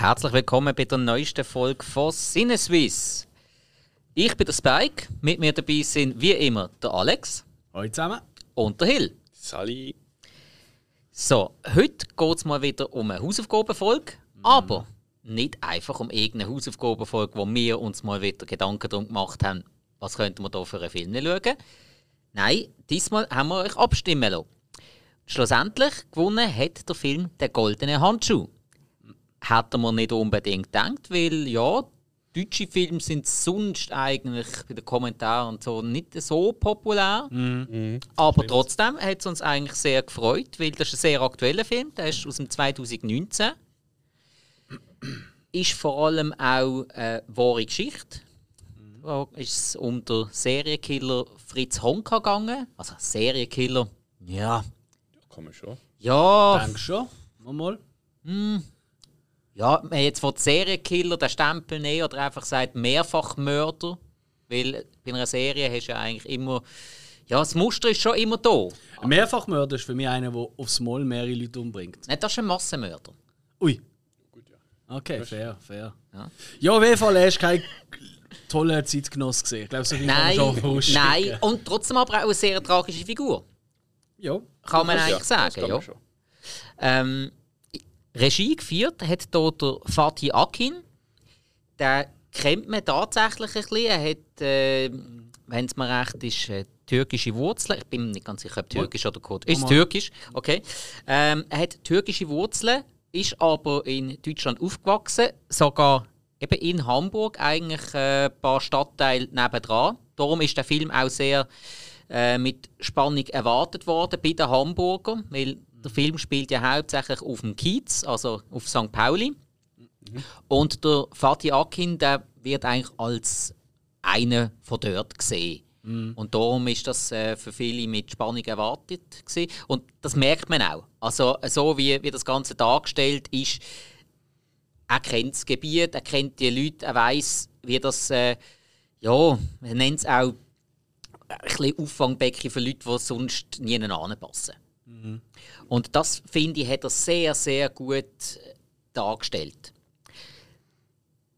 herzlich willkommen bei der neuesten Folge von Sinneswiss. Ich bin der Spike, mit mir dabei sind wie immer der Alex. Hallo zusammen. Und der Hill. Sally. So, heute geht es mal wieder um eine Hausaufgabenfolge, mhm. aber nicht einfach um irgendeine Hausaufgabenfolge, wo wir uns mal wieder Gedanken darum gemacht haben, was könnten wir da für einen Film schauen. Nein, diesmal haben wir euch abstimmen lassen. Schlussendlich gewonnen hat der Film «Der goldene Handschuh». Hätte man nicht unbedingt gedacht, weil ja, deutsche Filme sind sonst eigentlich bei den Kommentaren und so nicht so populär. Mhm. Aber trotzdem hat es uns eigentlich sehr gefreut, weil das ist ein sehr aktueller Film, der ist aus dem 2019. Ist vor allem auch eine wahre Geschichte. Da ist es um den Serienkiller Fritz Honka gegangen. Also Serienkiller, ja, kann man schon. Ja. Denk schon. Mal. Hm. Ja, man jetzt von Serienkiller den Stempel nehmen oder einfach sagt Mehrfachmörder. Weil bei einer Serie hast du ja eigentlich immer. Ja, das Muster ist schon immer da. Ein Mehrfachmörder ist für mich einer, der aufs Mal mehrere Leute umbringt. Nein, das ist ein Massenmörder. Ui. Okay, fair, fair. Ja, ja auf jeden Fall hast du keinen tollen Zeitgenoss gesehen. Ich glaube, so nein, kann man schon Nein, und trotzdem aber auch eine sehr tragische Figur. Ja. Kann man eigentlich ja, sagen, ja. Ähm, Regie geführt hat hier der Fatih Akin. Den kennt man tatsächlich ein bisschen. Er hat, äh, wenn es mir recht ist, äh, türkische Wurzeln. Ich bin nicht ganz sicher, ob türkisch oder kurd. Ist türkisch, okay. Ähm, er hat türkische Wurzeln, ist aber in Deutschland aufgewachsen, sogar eben in Hamburg, eigentlich äh, ein paar Stadtteile nebendran. Darum ist der Film auch sehr äh, mit Spannung erwartet worden bei den Hamburger, weil der Film spielt ja hauptsächlich auf dem Kiez, also auf St. Pauli. Mhm. Und der Fatih Akin, der wird eigentlich als einer von dort gesehen. Mhm. Und darum ist das äh, für viele mit Spannung erwartet gewesen. Und das merkt man auch. Also so wie, wie das Ganze dargestellt ist, er kennt das Gebiet, er kennt die Leute, er weiß, wie das, äh, ja, man nennt es auch ein bisschen Auffangbecken für Leute, die sonst nie anpassen. Mhm. Und das, finde ich, hat er sehr, sehr gut äh, dargestellt.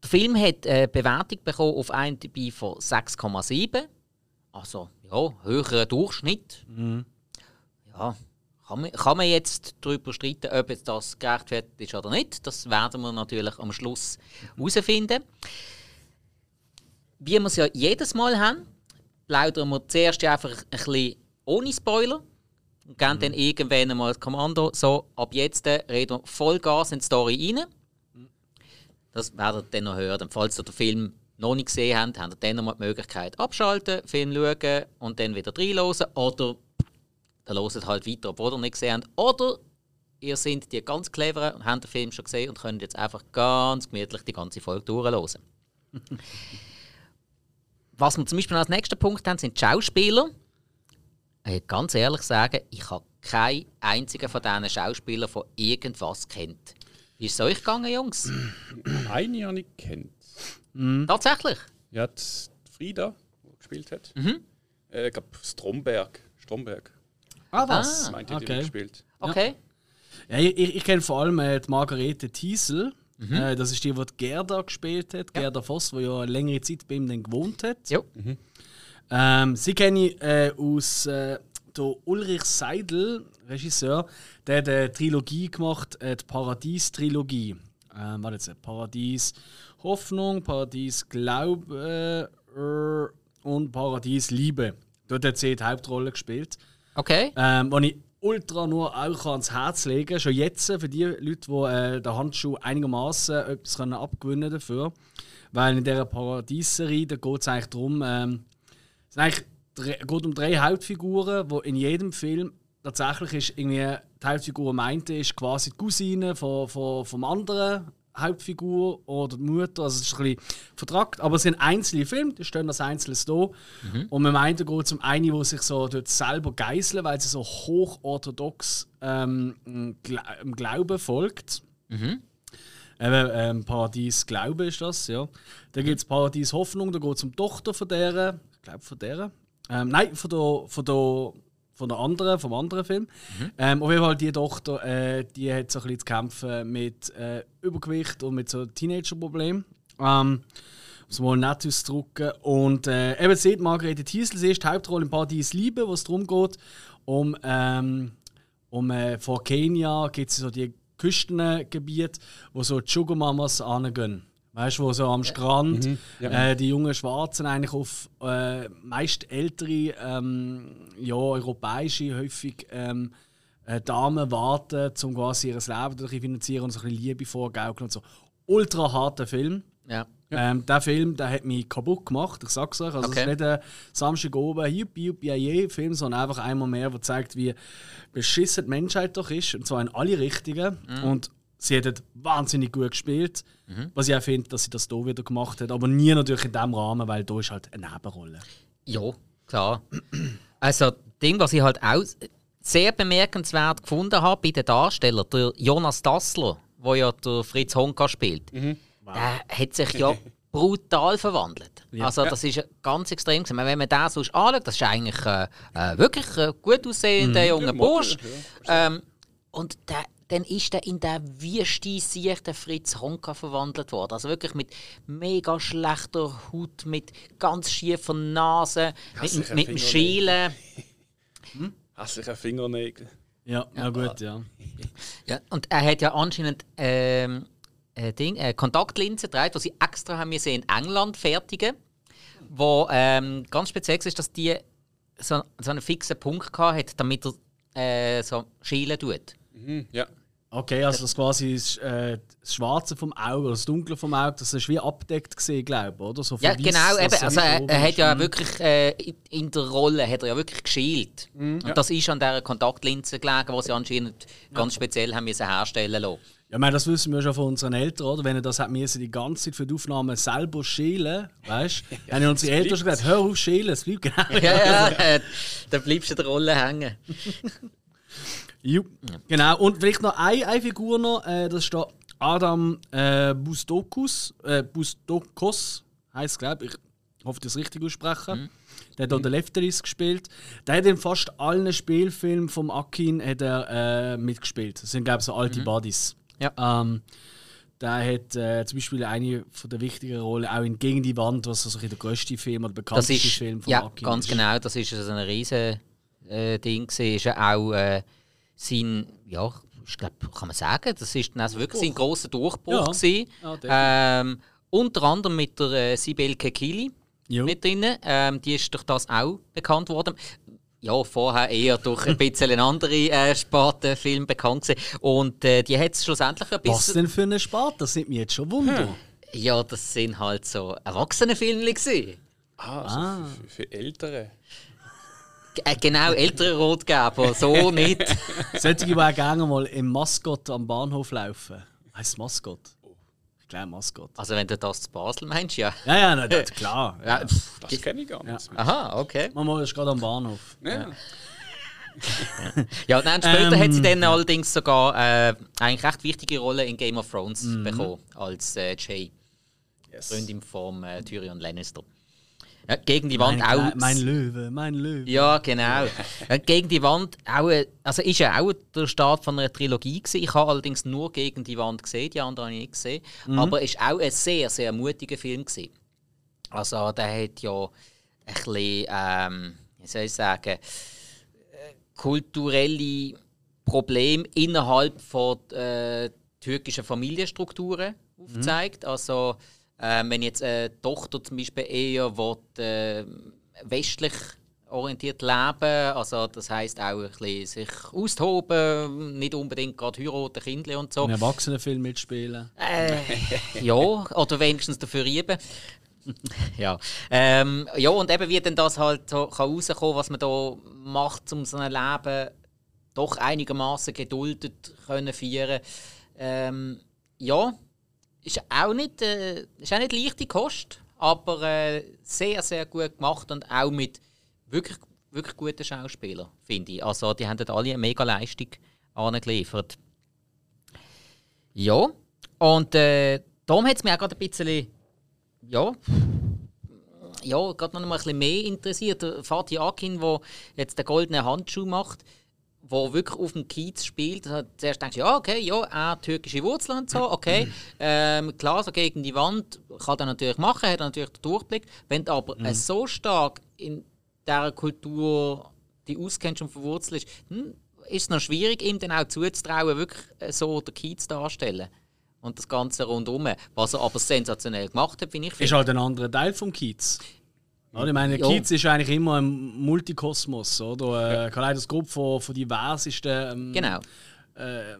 Der Film hat eine Bewertung bekommen auf IMDb von 6,7. Also, ja, höherer Durchschnitt. Mhm. Ja, kann man, kann man jetzt darüber streiten, ob das gerechtfertigt ist oder nicht. Das werden wir natürlich am Schluss herausfinden. Wie wir es ja jedes Mal haben, plaudern wir zuerst einfach ein bisschen ohne Spoiler und geben mhm. dann irgendwann einmal das Kommando, so, ab jetzt äh, reden wir Vollgas in die Story rein. Das werdet ihr dann noch hören. Falls ihr den Film noch nicht gesehen habt, habt ihr dann noch mal die Möglichkeit abschalten, Film schauen und dann wieder reinhören. Oder ihr hört halt weiter, obwohl ihr nicht gesehen habt. Oder ihr seid die ganz cleveren und habt den Film schon gesehen und könnt jetzt einfach ganz gemütlich die ganze Folge durchhören. Was wir zum Beispiel als nächsten Punkt haben, sind die Schauspieler. Ich ganz ehrlich sagen, ich habe keinen einzigen von diesen Schauspielern von irgendwas kennt. Wie ist es euch gegangen, Jungs? Eine habe ich kennt. Mhm. Tatsächlich? Ja, Frieda, die gespielt hat. Mhm. Äh, ich glaube, Stromberg. Stromberg. Ah, was? Ah, meinte, okay. die gespielt. Okay. Ja, ich, ich kenne vor allem äh, die Margarete Thiesel. Mhm. Äh, das ist die, die Gerda gespielt hat. Ja. Gerda Voss, die ja eine längere Zeit bei ihm dann gewohnt hat. Ja. Mhm. Ähm, sie kenne ich äh, aus äh, der Ulrich Seidel, Regisseur, der hat eine Trilogie gemacht, äh, die Paradies-Trilogie. Ähm, warte jetzt, Paradies Hoffnung, Paradies Glaube äh, und Paradies Liebe. Dort hat sie die Hauptrolle gespielt. Okay. Ähm, wo ich ultra nur auch ans Herz legen Schon jetzt für die Leute, die äh, den Handschuh einigermaßen etwas können abgewinnen dafür. Weil in dieser Paradiesserie geht es eigentlich darum, ähm, es eigentlich geht um drei Hauptfiguren, wo in jedem Film tatsächlich ist irgendwie die Hauptfigur meinte ist quasi die Cousine von, von, vom anderen Hauptfigur oder die Mutter. Also es ist ein bisschen vertragt. Aber es sind einzelne Filme, die stehen als Einzelnes da. Mhm. Und man meint, da geht es um eine, die sich so dort selber geißeln, weil sie so hochorthodox ähm, im Glauben folgt. Mhm. Eben, ähm, Paradies Glaube ist das, ja. Dann gibt es Paradies Hoffnung, da geht es um die Tochter von der, ich glaube von der. Ähm, nein, von der, von der von der anderen, vom anderen Film. Mhm. Ähm, auf jeden Fall, die Tochter, äh, die hat so ein bisschen zu kämpfen mit äh, Übergewicht und mit so Teenager-Problemen. Ähm, um es mal nett auszudrücken. Und äh, eben sieht Margarete Thiesel, sie ist die Hauptrolle in Paradies Liebe, wo es darum geht, um, ähm, um äh, vor Kenia gibt es so die Küstengebiete, wo so die Sugar Mamas angehen. Weißt du, wo so am Strand mhm, ja. äh, die jungen Schwarzen eigentlich auf äh, meist ältere, ähm, ja, europäische, häufig ähm, äh, Damen warten, um quasi ihr Leben zu finanzieren und so ein bisschen Liebe vorgaukeln und so. Ultra harter Film. Ja. Ähm, der Film der hat mich kaputt gemacht, ich sag's euch. Also, okay. es ist nicht ein Samstag oben, juppie, juppie, je Film, sondern einfach einmal mehr, der zeigt, wie beschissen die Menschheit doch ist. Und zwar in alle Richtungen. Mhm. Und sie hat wahnsinnig gut gespielt. Mhm. Was ich auch finde, dass sie das hier wieder gemacht hat. Aber nie natürlich in diesem Rahmen, weil da ist halt eine Nebenrolle. Ja, klar. Also, das Ding, was ich halt auch sehr bemerkenswert gefunden habe bei den Darstellern, der Jonas Dassler, der ja der Fritz Honka spielt, mhm. wow. der hat sich ja brutal verwandelt. Ja. Also das ist ganz extrem. Wenn man den sonst anschaut, das ist eigentlich äh, äh wirklich ein gut aussehender mhm. junger Bursch. Ja, ähm, und der dann ist er in der wüste der Fritz Honka verwandelt worden. Also wirklich mit mega schlechter Haut, mit ganz schiefer Nase, mit, mit dem Schälen. Hm? Hässliche Fingernägel. Ja, ja, gut, ja. ja. Und er hat ja anscheinend ähm, äh, Ding, äh, Kontaktlinsen getragen, die sie extra haben wir in England fertigen. Wo ähm, ganz speziell ist, dass die so, so einen fixen Punkt hat, damit er äh, so schielen tut. Mhm, ja. Okay, also das quasi das, äh, das Schwarze vom Auge oder das Dunkle vom Auge, das ist wie abdeckt gesehen, glaube ich, oder? So ja, genau, eben. Also er, er hat ja wirklich äh, in der Rolle hat er ja wirklich geschielt. Mhm. Und ja. das ist an dieser Kontaktlinse gelegen, die sie anscheinend ja. ganz speziell haben müssen herstellen lassen. Ja, meine, das wissen wir schon von unseren Eltern, oder? Wenn er das hat müssen, die ganze Zeit für die Aufnahme selber schälen, weißt du? ja, haben unsere Eltern schon gesagt, hör auf schälen, es bleibt genau. ja, ja, da bleibst du in der Rolle hängen. Jupp. Genau. Und vielleicht noch eine, eine Figur noch, äh, das ist der Adam äh, Bustokus, äh, Bustokos, heisst glaube ich. Ich hoffe, das richtig aussprechen. Mhm. Der hat mhm. den Lefteris gespielt. Der hat in fast allen Spielfilmen vom Akin hat er, äh, mitgespielt. Das sind, glaube ich, so alte mhm. Buddies. Ja. Ähm, der hat äh, zum Beispiel eine von der wichtigen Rollen auch in Gegen die Wand, was also der größte Film oder bekannteste ist, Film von ja, Akin ganz ist. genau. Das ist also ein riesen äh, Ding. Ist ja auch äh, sein, ja, ich glaube, kann man sagen, das ist dann also wirklich sein großer Durchbruch ja. Ja, ähm, unter anderem mit der äh, Sibel Kekili mit drin. Ähm, die ist durch das auch bekannt worden. Ja, vorher eher durch ein bisschen andere äh, Sparte Film bekannt gewesen. Und äh, die hat es schlussendlich ein bisschen... Was denn für eine Sparte? Das sind mir jetzt schon Wunder. Hm. Ja, das sind halt so Erwachsenenfilme gewesen. Ah, also ah. Für, für Ältere. Äh, genau, ältere Rotgeber, so nicht. Sollte ich auch gerne mal im Maskott am Bahnhof laufen? Heißt Maskott? Ich glaube Maskott. Also wenn du das zu Basel meinst, ja. Ja, ja, na, das, klar. Ja, das kenne ich gar nicht. Ja. Aha, okay. Mama ist gerade am Bahnhof. Ja. ja, dann später ähm, hat sie dann allerdings sogar äh, eigentlich recht wichtige Rolle in Game of Thrones mhm. bekommen als äh, Jay. Yes. Freundin von äh, Tyrion Lannister. Ja, gegen die Wand mein, auch. Mein Löwe, mein Löwe. Ja, genau. Ja, gegen die Wand auch. Also ist ja auch der Start von einer Trilogie gewesen. Ich habe allerdings nur gegen die Wand gesehen, die anderen habe ich nicht gesehen. Mhm. Aber es war auch ein sehr, sehr mutiger Film gewesen. Also der hat ja ein bisschen, ähm, wie soll ich sagen, äh, kulturelle Probleme innerhalb von äh, türkischen Familienstrukturen aufgezeigt. Mhm. Also ähm, wenn jetzt eine Tochter zum Beispiel eher will, äh, westlich orientiert leben, also das heißt auch ein bisschen sich austoben, nicht unbedingt gerade heiraten, Kinder und so. Einen Erwachsenenfilm mitspielen. Äh, ja, oder wenigstens dafür üben. ja. Ähm, ja, und eben wie denn das halt so kann rauskommen, was man da macht, um sein Leben doch einigermaßen geduldet können führen. Ähm, ja, ist auch nicht, äh, ist auch nicht leichte Kost, aber äh, sehr, sehr gut gemacht und auch mit wirklich, wirklich guten Schauspielern, finde ich. Also die haben alle eine mega Leistung angeliefert. Ja, und äh, darum hat es mir auch gerade ein bisschen, ja, ja, gerade noch ein bisschen mehr interessiert. Fatih Akin, der jetzt den goldenen Handschuh macht, wo wirklich auf dem Kiez spielt. Also zuerst denkst du, ja, okay, ja, er türkische Wurzeln und so, okay. Ähm, klar, so gegen die Wand kann er natürlich machen, hat er natürlich den Durchblick. Wenn du aber mhm. so stark in dieser Kultur die auskennst und verwurzelt ist, hm, ist es noch schwierig, ihm dann auch zuzutrauen, wirklich so den Kiez darzustellen. Und das Ganze rundum. Was er aber sensationell gemacht hat, finde ich. Ist halt ein anderer Teil vom Kiez. Ja, ich meine, Kiez ist eigentlich immer ein Multikosmos, oder? Äh, ja. Kaleidoskop von, von diversesten. Ähm, genau. Äh,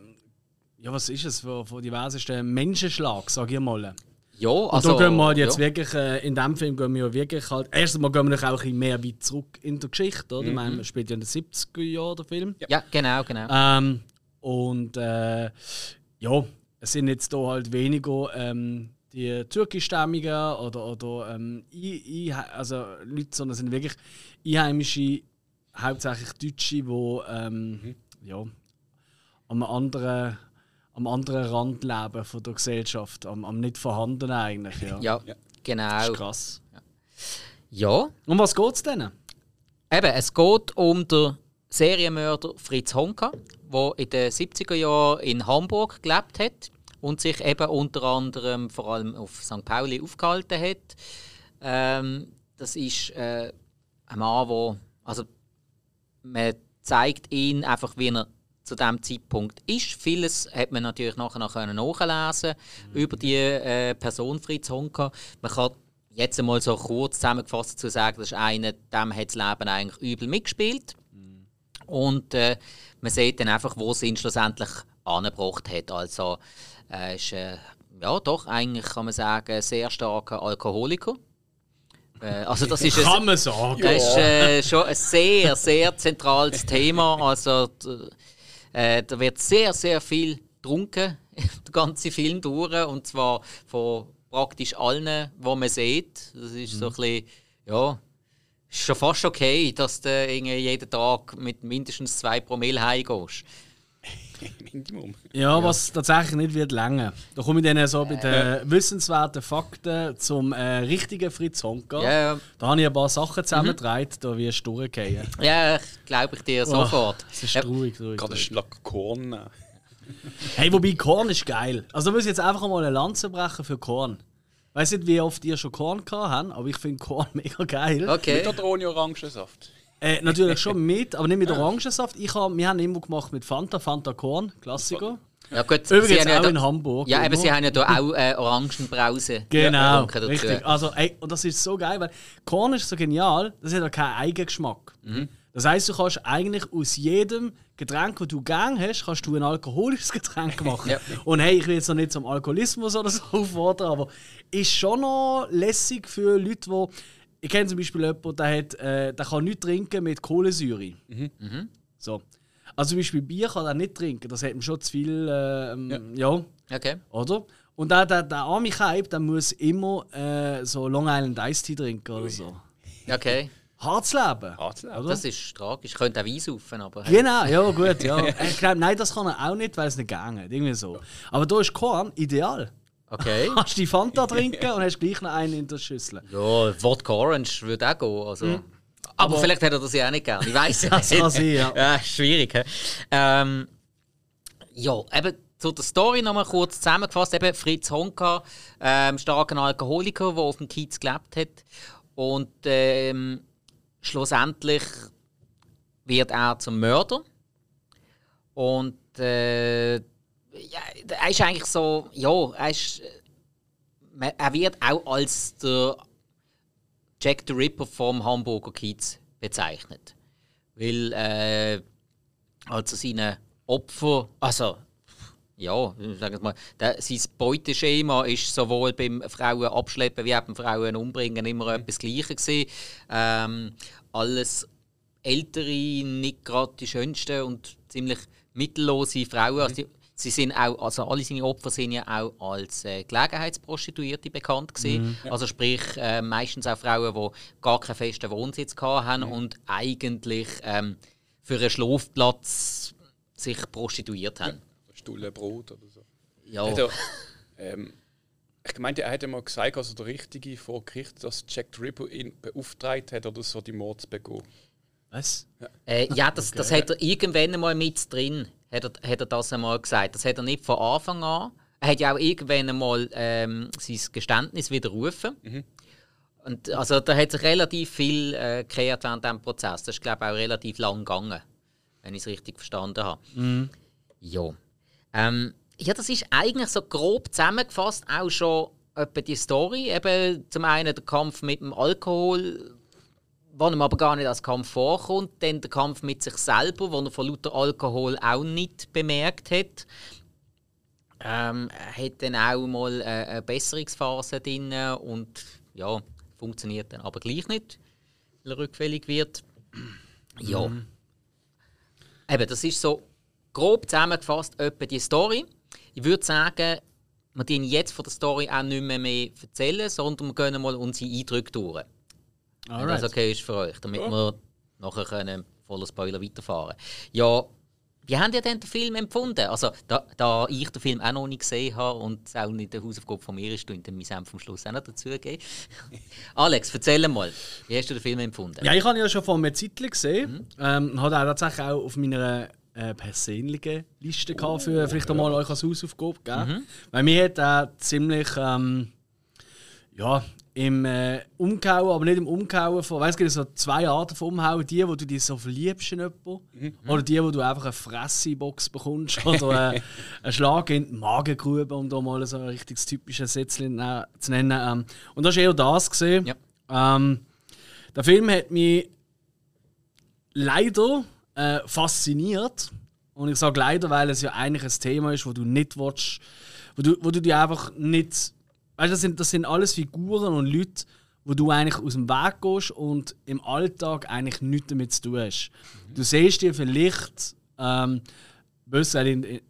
ja, was ist es? Von, von diversesten Menschenschlag, sage ich mal. Ja, also. Und da also, gehen wir halt jetzt ja. wirklich, äh, in diesem Film gehen wir wirklich halt. Erstens mal gehen wir auch ein bisschen mehr weit zurück in der Geschichte, oder? Mhm. Ich meine, man spielt ja in den 70er Jahren der Film. Ja, ja genau, genau. Ähm, und äh, ja, es sind jetzt da halt weniger ähm, die türkischstämmigen oder, oder ähm, I, I, also Leute, sondern es sind wirklich Einheimische, hauptsächlich Deutsche, die ähm, mhm. ja, am anderen, am anderen Rand leben von der Gesellschaft, am, am nicht vorhanden eigentlich. Ja, ja, ja. genau. Das ist krass. Ja. ja. Um was geht es denn? Eben, es geht um den Serienmörder Fritz Honka, der in den 70er Jahren in Hamburg gelebt hat und sich eben unter anderem vor allem auf St. Pauli aufgehalten hat. Ähm, das ist äh, ein Mann, wo also man zeigt ihn einfach, wie er zu dem Zeitpunkt ist. Vieles hat man natürlich nachher noch nachlesen mhm. über die äh, Person Fritz Honka. Man kann jetzt einmal so kurz zusammengefasst zu sagen, das ist einer, dem hat das Leben eigentlich übel mitgespielt. Mhm. Und äh, man sieht dann einfach, wo es ihn schlussendlich angebracht hat. Also er ist äh, ja doch eigentlich kann man sagen sehr starker Alkoholiker. Äh, also das ist kann man sagen. Das ist äh, schon ein sehr sehr zentrales Thema. Also äh, da wird sehr sehr viel getrunken, der ganze Film durch und zwar von praktisch allen, wo man sieht. Das ist so ein bisschen, ja, ist schon fast okay, dass du jeden Tag mit mindestens zwei Promille heimgehst. Minimum. Ja, ja, was tatsächlich nicht wird länger. Da komme ich dann so bei den äh. wissenswerten Fakten zum äh, richtigen Fritz Honka. Ja, Da habe ich ein paar Sachen zusammengetragen, mhm. da wirst du durchgehen. Ja, glaube ich dir sofort. Oh, das ist traurig, traurig. Gerade einen Schlag Korn. Hey, wobei Korn ist geil. Also da muss ich jetzt einfach mal eine Lanze brechen für Korn. Ich weiß nicht, wie oft ihr schon Korn gehabt habt, aber ich finde Korn mega geil. Okay. Mit oder ohne Orangensaft? Äh, natürlich schon mit, aber nicht mit Orangensaft. Ich hab, wir haben immer gemacht mit Fanta, Fanta Korn, Klassiker. Ja gut, Übrigens auch ja in Hamburg. Ja, aber sie haben ja hier auch äh, Orangenbrause. Genau, richtig. Also, ey, und das ist so geil, weil Korn ist so genial, das hat ja keinen Eigengeschmack. Mhm. Das heisst, du kannst eigentlich aus jedem Getränk, das du gern hast, kannst du ein alkoholisches Getränk machen. ja. Und hey, ich will jetzt noch nicht zum Alkoholismus oder so auffordern, aber ist schon noch lässig für Leute, die ich kenne zum Beispiel jemanden, der, hat, äh, der kann nicht trinken mit Kohlensäure. Mhm. Mhm. So. Also zum Beispiel Bier kann er nicht trinken, das hat ihm schon zu viel. Äh, ja. ja. Okay. Oder? Und der, der, der arme Kaib, der muss immer äh, so Long Island Ice Tea trinken oder so. Okay. Hartes Leben. Hartes Leben. Das ist tragisch. Ich könnte auch Wein saufen, aber... Genau, ja gut. Ja. ich glaub, nein, das kann er auch nicht, weil es nicht geht. Irgendwie so. Aber da ist Korn ideal. Okay. Hast die Fanta trinken und hast gleich noch einen in der Schüssel. Ja, Wodka Orange würde auch gehen. Also. Mhm. Aber, aber, vielleicht hätte er das ja auch nicht gern. Ich weiß es nicht. Sein, ja. ja schwierig. Ähm, ja, eben zu der Story nochmal kurz zusammengefasst. Eben Fritz Honka, ähm, starker Alkoholiker, der auf dem Kiez gelebt hat. Und ähm, schlussendlich wird er zum Mörder. Und äh, ja, er ist eigentlich so, ja, er, ist, er wird auch als der Jack the Ripper vom Hamburger Kiez bezeichnet. Weil äh, also seine Opfer, also ja, sagen wir mal, der, sein Beuteschema ist sowohl beim Frauen abschleppen wie auch beim Frauen umbringen immer etwas Gleiches gewesen. Ähm, alles ältere, nicht gerade die schönsten und ziemlich mittellose Frauen. Also die, Sie sind auch, also alle seine Opfer sind ja auch als äh, Gelegenheitsprostituierte bekannt gewesen. Mhm. Also sprich äh, meistens auch Frauen, die gar keinen festen Wohnsitz hatten mhm. und eigentlich ähm, für einen Schlafplatz sich prostituiert haben. Ja, Stulle Brot oder so. Ja. Also, ähm, Ich meinte, er hätte mal gesagt, also der Richtige vor Gericht, dass Jack Ripper ihn beauftragt hat oder so die Mord zu begehen. Was? Ja, äh, ja das, okay. das hat er irgendwann mal mit drin, hat er, hat er das einmal gesagt. Das hat er nicht von Anfang an. Er hat ja auch irgendwann einmal ähm, sein Geständnis widerrufen. Mhm. Und also da hat sich relativ viel äh, gekehrt während diesem Prozess. Das ist, glaube ich, auch relativ lang gegangen, wenn ich es richtig verstanden habe. Mhm. Ja. Ähm, ja, das ist eigentlich so grob zusammengefasst auch schon etwa die Story. Eben zum einen der Kampf mit dem Alkohol, wo ihm aber gar nicht als Kampf vorkommt. Dann der Kampf mit sich selber, wo er von lauter Alkohol auch nicht bemerkt hat. Ähm, hat dann auch mal eine, eine Besserungsphase drin und ja, funktioniert dann aber gleich nicht, weil er rückfällig wird. Ja. Mhm. Eben, das ist so grob zusammengefasst etwa die Story. Ich würde sagen, wir dienen jetzt von der Story auch nicht mehr, mehr erzählen, sondern wir gehen mal unsere Eindrücke durch. Alright. Wenn das okay ist für euch, damit ja. wir nachher können voller Spoiler weiterfahren Ja, wie habt ihr denn den Film empfunden? Also, da, da, ich den Film auch noch nicht gesehen habe und es auch nicht der Hausaufgabe von mir ist, und mein Senf vom Schluss auch noch dazugeben. Alex, erzähl mal, wie hast du den Film empfunden? Ja, ich habe ihn ja schon vor einem Zeit gesehen. Mhm. Ähm, hat auch tatsächlich auch auf meiner äh, persönliche Liste gehabt, für vielleicht einmal euch als Hausaufgabe. Gell? Mhm. Weil mir hat er ziemlich ähm, ja, im äh, Umkauen, aber nicht im Umkauen von, weißt du, es so zwei Arten von Umhauen. Die, wo du dich so verliebst in jemanden, mhm. oder die, wo du einfach eine Fressebox bekommst oder äh, einen Schlag in die Magengrube, um da mal so ein richtiges typisches Sätzchen zu nennen. Ähm, und das war eher das. Gesehen. Ja. Ähm, der Film hat mich leider äh, fasziniert. Und ich sage leider, weil es ja eigentlich ein Thema ist, wo du nicht willst, wo du, wo du dir einfach nicht. Weißt du, das sind, das sind alles Figuren und Leute, wo du eigentlich aus dem Weg gehst und im Alltag eigentlich nichts damit zu tun hast. Mhm. Du siehst dir vielleicht, ähm, in, in,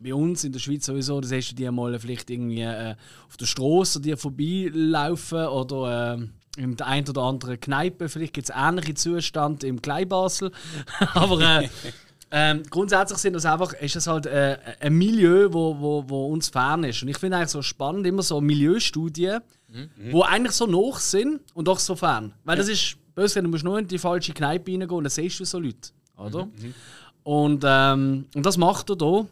bei uns in der Schweiz sowieso, du siehst du dir mal vielleicht irgendwie äh, auf der Straße dir vorbeilaufen oder. Äh, in der einen oder anderen Kneipe. Vielleicht gibt es ähnliche Zustände im Kleinbasel. Aber äh, ähm, grundsätzlich sind das einfach, ist das halt äh, ein Milieu, wo, wo, wo uns fern ist. Und ich finde eigentlich so spannend, immer so Milieustudien, mhm. wo eigentlich so noch sind und doch so fern. Weil ja. das ist, böse, du musst nur in die falsche Kneipe reingehen und dann siehst du so Leute. Oder? Mhm. mhm. Und, ähm, und das macht er hier.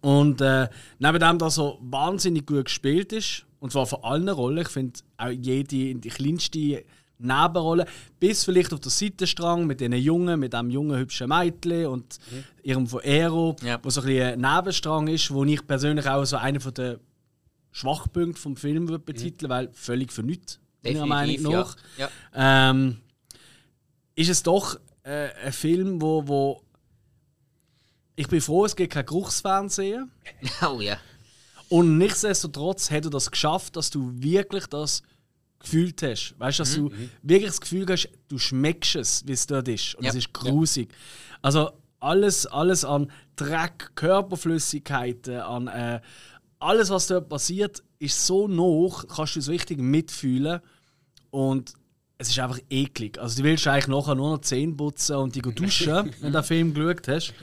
Und äh, neben dem, dass er wahnsinnig gut gespielt ist, und zwar von allen Rollen. Ich finde auch jede, die kleinste Nebenrolle, bis vielleicht auf der Seitenstrang mit diesen Jungen, mit dem jungen, hübschen Mädchen und mhm. ihrem von Aero, ja. wo so ein, ein Nebenstrang ist, wo ich persönlich auch so einen der Schwachpunkte vom Film würde betiteln, mhm. weil völlig für nichts, meiner Meinung nach. Ja. Ja. Ähm, ist es doch äh, ein Film, wo, wo ich bin froh, es gibt kein Geruchsfernsehen. Oh ja. Und nichtsdestotrotz hat er das geschafft, dass du wirklich das gefühlt hast. Weißt du, dass mhm. du wirklich das Gefühl hast, du schmeckst es, wie es dort ist. Und ja. es ist grusig. Ja. Also alles, alles an Dreck, Körperflüssigkeiten, an äh, alles, was dort passiert, ist so noch, kannst du so richtig mitfühlen. Und es ist einfach eklig. Also du willst eigentlich nachher nur noch Zähne putzen und die duschen, wenn du den Film geschaut hast.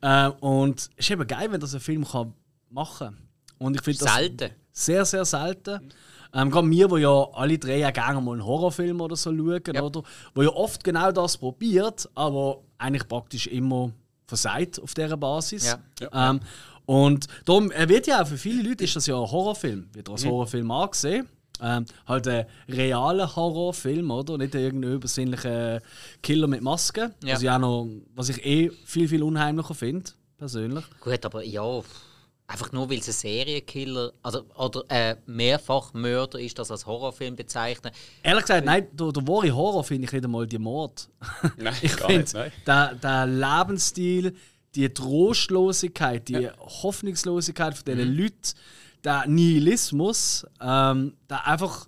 Äh, und es ist eben geil, wenn das ein Film kann machen kann. Und ich finde das selten. Sehr, sehr selten. Ähm, gerade wir, die ja alle drei ja gerne mal einen Horrorfilm oder so schauen, ja. oder? Wo ja oft genau das probiert, aber eigentlich praktisch immer versagt auf dieser Basis. Ja. Ja. Ähm, und darum, er wird ja auch für viele Leute ist das ja ein Horrorfilm, wird als mhm. Horrorfilm angesehen. Ähm, halt ein realer Horrorfilm, oder? Nicht irgendein übersinnlicher Killer mit Maske. Ja. Was, ich auch noch, was ich eh viel, viel unheimlicher finde, persönlich. Gut, aber ja, Einfach nur, weil es ein Serienkiller also, oder äh, Mehrfachmörder ist, das als Horrorfilm bezeichnen. Ehrlich gesagt, nein, der, der wahre Horror finde ich nicht einmal die Mord. Nein, ich finde, der, der Lebensstil, die Trostlosigkeit, die ja. Hoffnungslosigkeit von diesen mhm. Leuten, der Nihilismus, ähm, der einfach.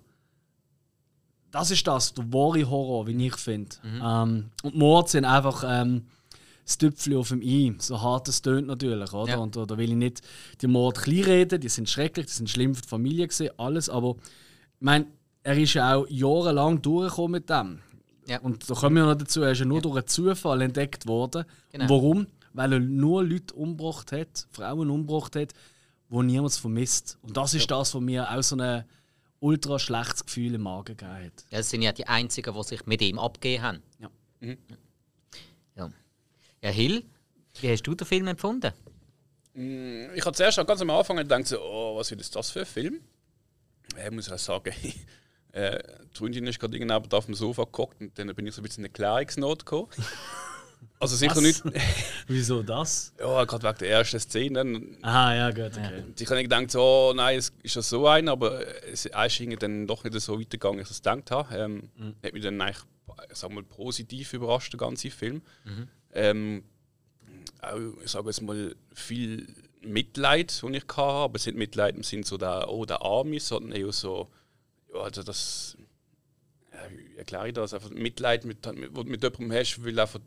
Das ist das, der wahre Horror, wie ich finde. Mhm. Ähm, und Mord sind einfach. Ähm, das Tüpfchen auf dem I. So hart es tönt natürlich, oder? Ja. Und da will ich nicht die Mord kleinreden, die sind schrecklich, die sind schlimm für die Familie gesehen, alles, aber ich meine, er ist ja auch jahrelang durchgekommen mit dem. Ja. Und da kommen wir noch dazu, er ist ja nur ja. durch einen Zufall entdeckt worden. Genau. Warum? Weil er nur Leute umgebracht hat, Frauen umgebracht hat, wo niemand vermisst. Und das ist das, was mir auch so ein ultra schlechtes Gefühl im Magen gegeben hat. Ja, das sind ja die Einzigen, die sich mit ihm abgegeben haben. Ja. Mhm. Ja. Hill, wie hast du den Film empfunden? Mm, ich habe zuerst ganz am Anfang gedacht, so, oh, was ist das für ein Film? Ich muss auch sagen, äh, die Freundin ist gerade irgendwann auf dem Sofa geguckt und dann bin ich so ein bisschen in eine Klärungsnot gekommen. Also sicher Was? nicht. Wieso das? Ja, gerade wegen der ersten Szene. Aha, ja, gut, okay. Ich habe gedacht, so, nein, es ist ja so ein, aber es ist dann doch nicht so weitergegangen, wie ich es gedacht habe. Ähm, mhm. Hat mich dann eigentlich sag mal, positiv überrascht, der ganze Film. Mhm. Ähm, auch, ich sage jetzt mal, viel Mitleid, das ich hatte, aber es sind Mitleid im Sinne so der, oh, der Arme, sondern eher so, ja, also das, ja, wie erkläre ich das, einfach Mitleid, mit, mit, mit jemandem hast, weil einfach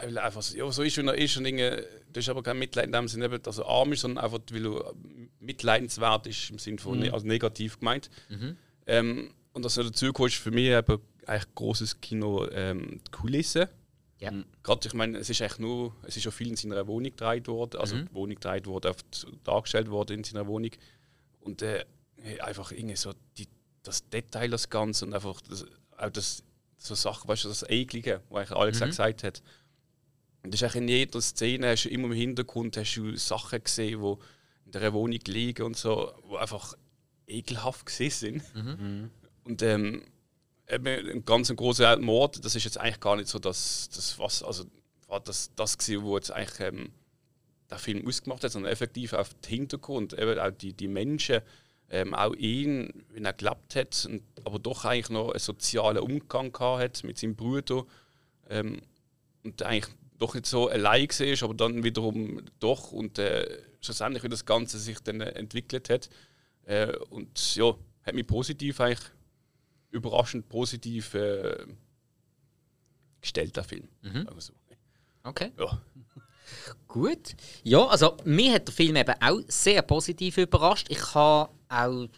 weil einfach ja, so ist, wie er ist und Dinge, das ist aber kein Mitleid in dem Sinne, dass er arm ist, sondern einfach, weil er mitleidenswert ist im Sinne von mhm. Also negativ gemeint. Mhm. Ähm, und das dazu ist für mich eben eigentlich großes Kino ähm, die Kulisse. Ja. Mhm. Gerade, ich meine, es ist eigentlich nur, es ist schon viel in seiner Wohnung gedreht worden, also mhm. die Wohnung gedreht worden, oft dargestellt worden in seiner Wohnung. Und äh, einfach irgendwie so die, das Detail, das Ganze und einfach das, auch das, so Sachen, weißt du, das Eklige, was eigentlich Alex mhm. gesagt hat. Und das ist in jeder Szene hast du immer im Hintergrund hast du Sachen gesehen, die in der Wohnung liegen und so, die einfach ekelhaft gesehen sind. Mhm. Und ähm, ein ganz großer Mord, das ist jetzt eigentlich gar nicht so das, das was, also das das gewesen, wo jetzt eigentlich ähm, der Film ausgemacht hat, sondern effektiv auf den Hintergrund, eben auch die, die Menschen, ähm, auch ihn, wenn er gelebt hat, und, aber doch eigentlich noch einen sozialen Umgang gehabt hat mit seinem Bruder ähm, und eigentlich doch nicht so allein war, aber dann wiederum doch und äh, schlussendlich wie das Ganze sich dann äh, entwickelt hat. Äh, und ja, hat mich positiv eigentlich überraschend positiv äh, gestellt, der Film. Mhm. So. Okay. Ja. Gut. Ja, also mir hat der Film eben auch sehr positiv überrascht. Ich habe auch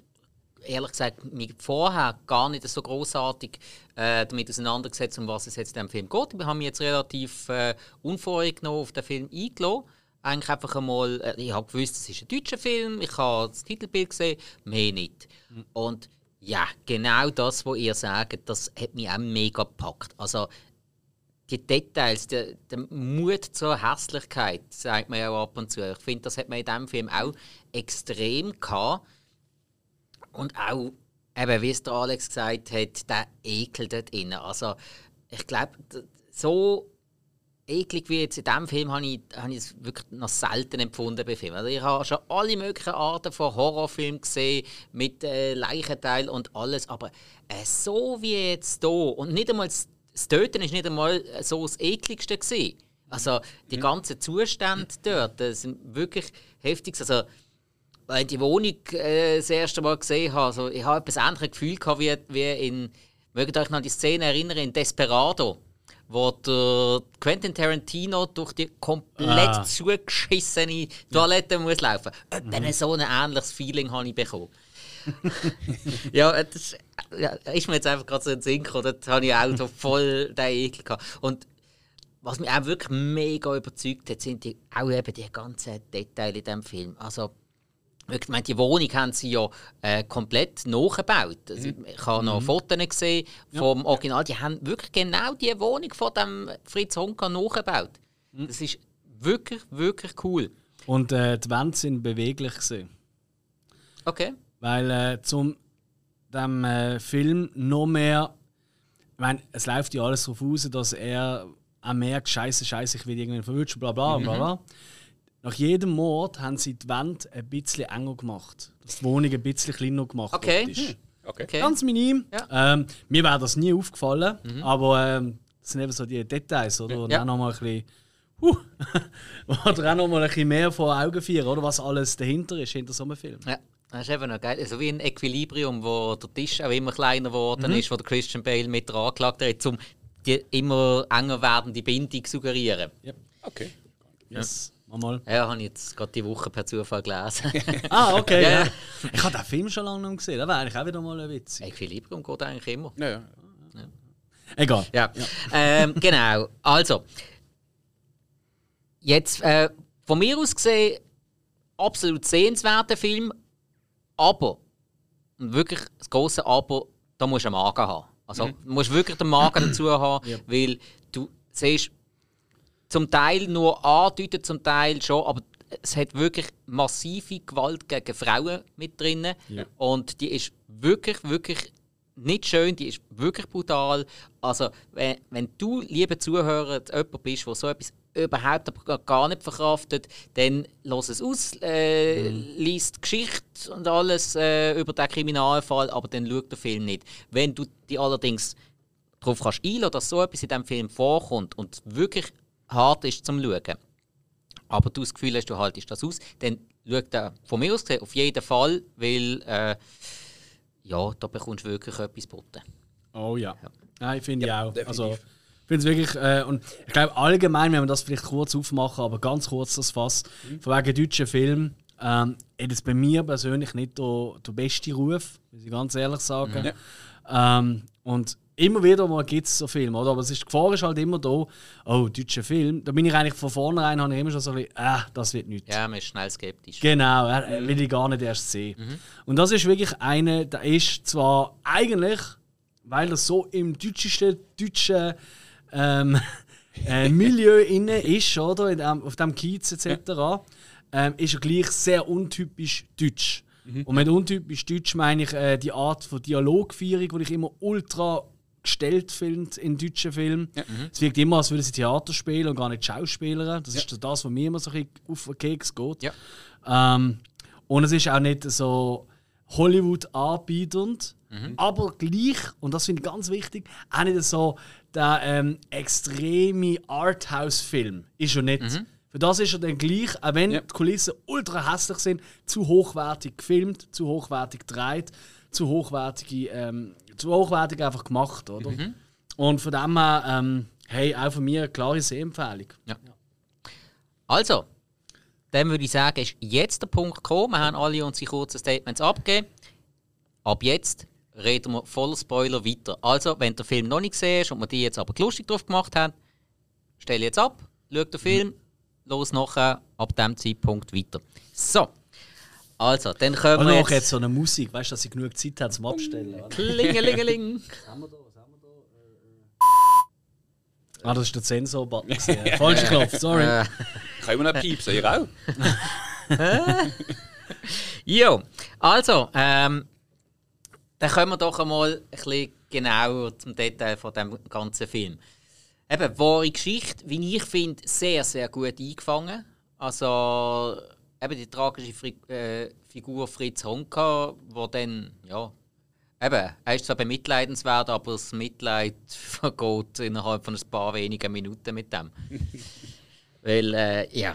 ehrlich gesagt mich vorher gar nicht so großartig äh, damit auseinandergesetzt, um was es jetzt in dem Film geht. Wir haben mich jetzt relativ äh, unvorgenommen auf den Film eingeladen. Eigentlich einfach einmal, äh, ich habe gewusst, es ist ein deutscher Film, ich habe das Titelbild gesehen, mehr nicht. Mhm. Und ja, genau das, was ihr sagt, das hat mich auch mega gepackt. Also die Details, der, der Mut zur Hässlichkeit, sagt man ja ab und zu. Ich finde, das hat man in diesem Film auch extrem gehabt und auch, eben, wie es der Alex gesagt hat, der Ekel dort drin. Also, ich glaube, so eklig wie jetzt in diesem Film habe ich, habe ich es wirklich noch selten empfunden bei Filmen. Also ich habe schon alle möglichen Arten von Horrorfilmen gesehen, mit äh, Leichenteil und alles, aber äh, so wie jetzt hier, und nicht einmal das, das Töten ist nicht einmal so das ekligste gewesen. Also die ganzen Zustände dort das sind wirklich heftig. Also als ich die Wohnung äh, das erste Mal gesehen habe, also ich habe etwas ähnliches Gefühl gehabt, wie, wie in, mögt euch noch an die Szene erinnern, in Desperado, wo der Quentin Tarantino durch die komplett ah. zugeschissene Toilette muss laufen. Etwa mhm. so ein ähnliches Feeling habe ich bekommen. ja, das ja, ist mir jetzt einfach gerade so in den Sinn gekommen, da habe ich auch so voll den Ekel gehabt. Und was mich auch wirklich mega überzeugt hat, sind die, auch eben die ganzen Details in diesem Film. Also ich meine, die Wohnung haben sie ja äh, komplett nachgebaut. Also, mhm. Ich habe noch mhm. Fotos gesehen vom ja. Original. Die haben wirklich genau die Wohnung von dem Fritz Honka nachgebaut. Mhm. Das ist wirklich, wirklich cool. Und äh, die Wände sind beweglich gesehen. Okay. Weil äh, zum dem äh, Film noch mehr, ich meine, es läuft ja alles darauf aus, dass er auch merkt, Scheiße, Scheiße, ich will irgendwie verwünschen, bla bla bla. bla. Nach jedem Mord haben sie die Wand ein bisschen enger gemacht. Dass die Wohnung ein bisschen kleiner gemacht okay. Hm. okay. Ganz minim. Ja. Ähm, mir wäre das nie aufgefallen, mhm. aber ähm, das sind eben so die Details, oder? Und ja. auch noch mal ein bisschen. Huh, oder auch noch mal ein bisschen mehr vor Augen führen, oder? Was alles dahinter ist, hinter so einem Film. Ja. Das ist eben noch geil. So wie ein Equilibrium, wo der Tisch auch immer kleiner geworden mhm. ist, wo der Christian Bale mit der Anklage hat, um die immer enger werdende Bindung zu suggerieren. Ja. Okay. Yes. Mal. Ja, habe ich jetzt gerade die Woche per Zufall gelesen. ah, okay. ja. ja. Ich habe den Film schon lange nicht gesehen. Das wäre eigentlich auch wieder mal ein Witz. Equilibrium geht eigentlich immer. Ja, ja. Egal. Ja. ja. Ähm, genau. Also, jetzt äh, von mir aus gesehen, absolut sehenswerter Film, aber, und wirklich das große Aber, da musst du einen Magen haben. Also mhm. du musst wirklich den Magen dazu haben, ja. weil du siehst zum Teil nur andeutet, zum Teil schon, aber es hat wirklich massive Gewalt gegen Frauen mit drin. Ja. Und die ist wirklich, wirklich nicht schön, die ist wirklich brutal. Also, wenn, wenn du, liebe Zuhörer, jemand bist, der so etwas überhaupt gar nicht verkraftet, dann lass es aus, äh, mhm. liest Geschichte und alles äh, über den Kriminalfall, aber dann schau den Film nicht. Wenn du dich allerdings darauf kannst einlassen, dass so etwas in diesem Film vorkommt und wirklich hart ist zum Schauen, aber du das Gefühl hast, du haltest das aus, dann schau den von mir aus gesehen auf jeden Fall, weil äh, ja, da bekommst du wirklich etwas geboten. Oh ja. ja. Nein, finde ja, ich auch. Also, finde es wirklich, äh, und ich glaube allgemein, wenn wir das vielleicht kurz aufmachen, aber ganz kurz das Fass, mhm. von wegen deutschen Film, ähm, hat es bei mir persönlich nicht der, der beste Ruf, muss ich ganz ehrlich sagen. Mhm. Ähm, und immer wieder mal gibt es so Filme, oder? Aber es ist, die Gefahr ist halt immer da, oh, deutscher Film. Da bin ich eigentlich von vornherein habe ich immer schon so ein bisschen, äh, das wird nichts. Ja, man ist schnell skeptisch. Genau, äh, will ich gar nicht erst sehen. Mhm. Und das ist wirklich eine, der ist zwar eigentlich, weil er so im deutschesten deutschen ähm, äh, Milieu inne ist, oder? Dem, auf dem Kiez etc., ja. ähm, ist er gleich sehr untypisch deutsch. Mhm. Und mit untypisch deutsch meine ich äh, die Art von Dialogführung, die ich immer ultra gestellt finde in deutschen Filmen. Ja. Mhm. Es wirkt immer, als würden sie Theater spielen und gar nicht Schauspieler. Das ja. ist das, was mir immer so ein bisschen auf den Keks geht. Ja. Ähm, und es ist auch nicht so Hollywood anbietend, mhm. aber gleich, und das finde ich ganz wichtig, auch nicht so der ähm, extreme Arthouse-Film. Ist er nicht. Mhm. Für das ist er dann gleich, auch wenn die Kulissen ultra hässlich sind, zu hochwertig gefilmt, zu hochwertig gedreht, zu hochwertige, ähm, zu hochwertig einfach gemacht, oder? Mhm. Und von dem her, ähm, hey, auch von mir eine klare Sehempfehlung. Ja. Also, dann würde ich sagen, ist jetzt der Punkt gekommen. Wir haben alle unsere kurzen Statements abgegeben. Ab jetzt reden wir voller Spoiler weiter. Also, wenn der Film noch nicht gesehen ist und wir die jetzt aber lustig drauf gemacht haben, stell jetzt ab, schau den Film, mhm. los nachher ab diesem Zeitpunkt weiter. So. Also, dann können wir. jetzt... jetzt so eine Musik, weißt du, dass ich genug Zeit habe zum Abstellen. Klingelingeling. Was haben wir da? Was haben wir da? Ah, das ist der Sensor-Button. Falscher Knopf, sorry. Äh. Können wir noch piepsen? Ihr auch? jo, also, ähm, dann kommen wir doch einmal ein bisschen genauer zum Detail von dem ganzen Film. Eben, wahre Geschichte, wie ich finde, sehr, sehr gut eingefangen. Also, eben die tragische Fri äh, Figur Fritz Honka, wo dann, ja, eben, er ist zwar bemitleidenswert, aber das Mitleid vergeht innerhalb von ein paar wenigen Minuten mit dem. Weil, äh, ja,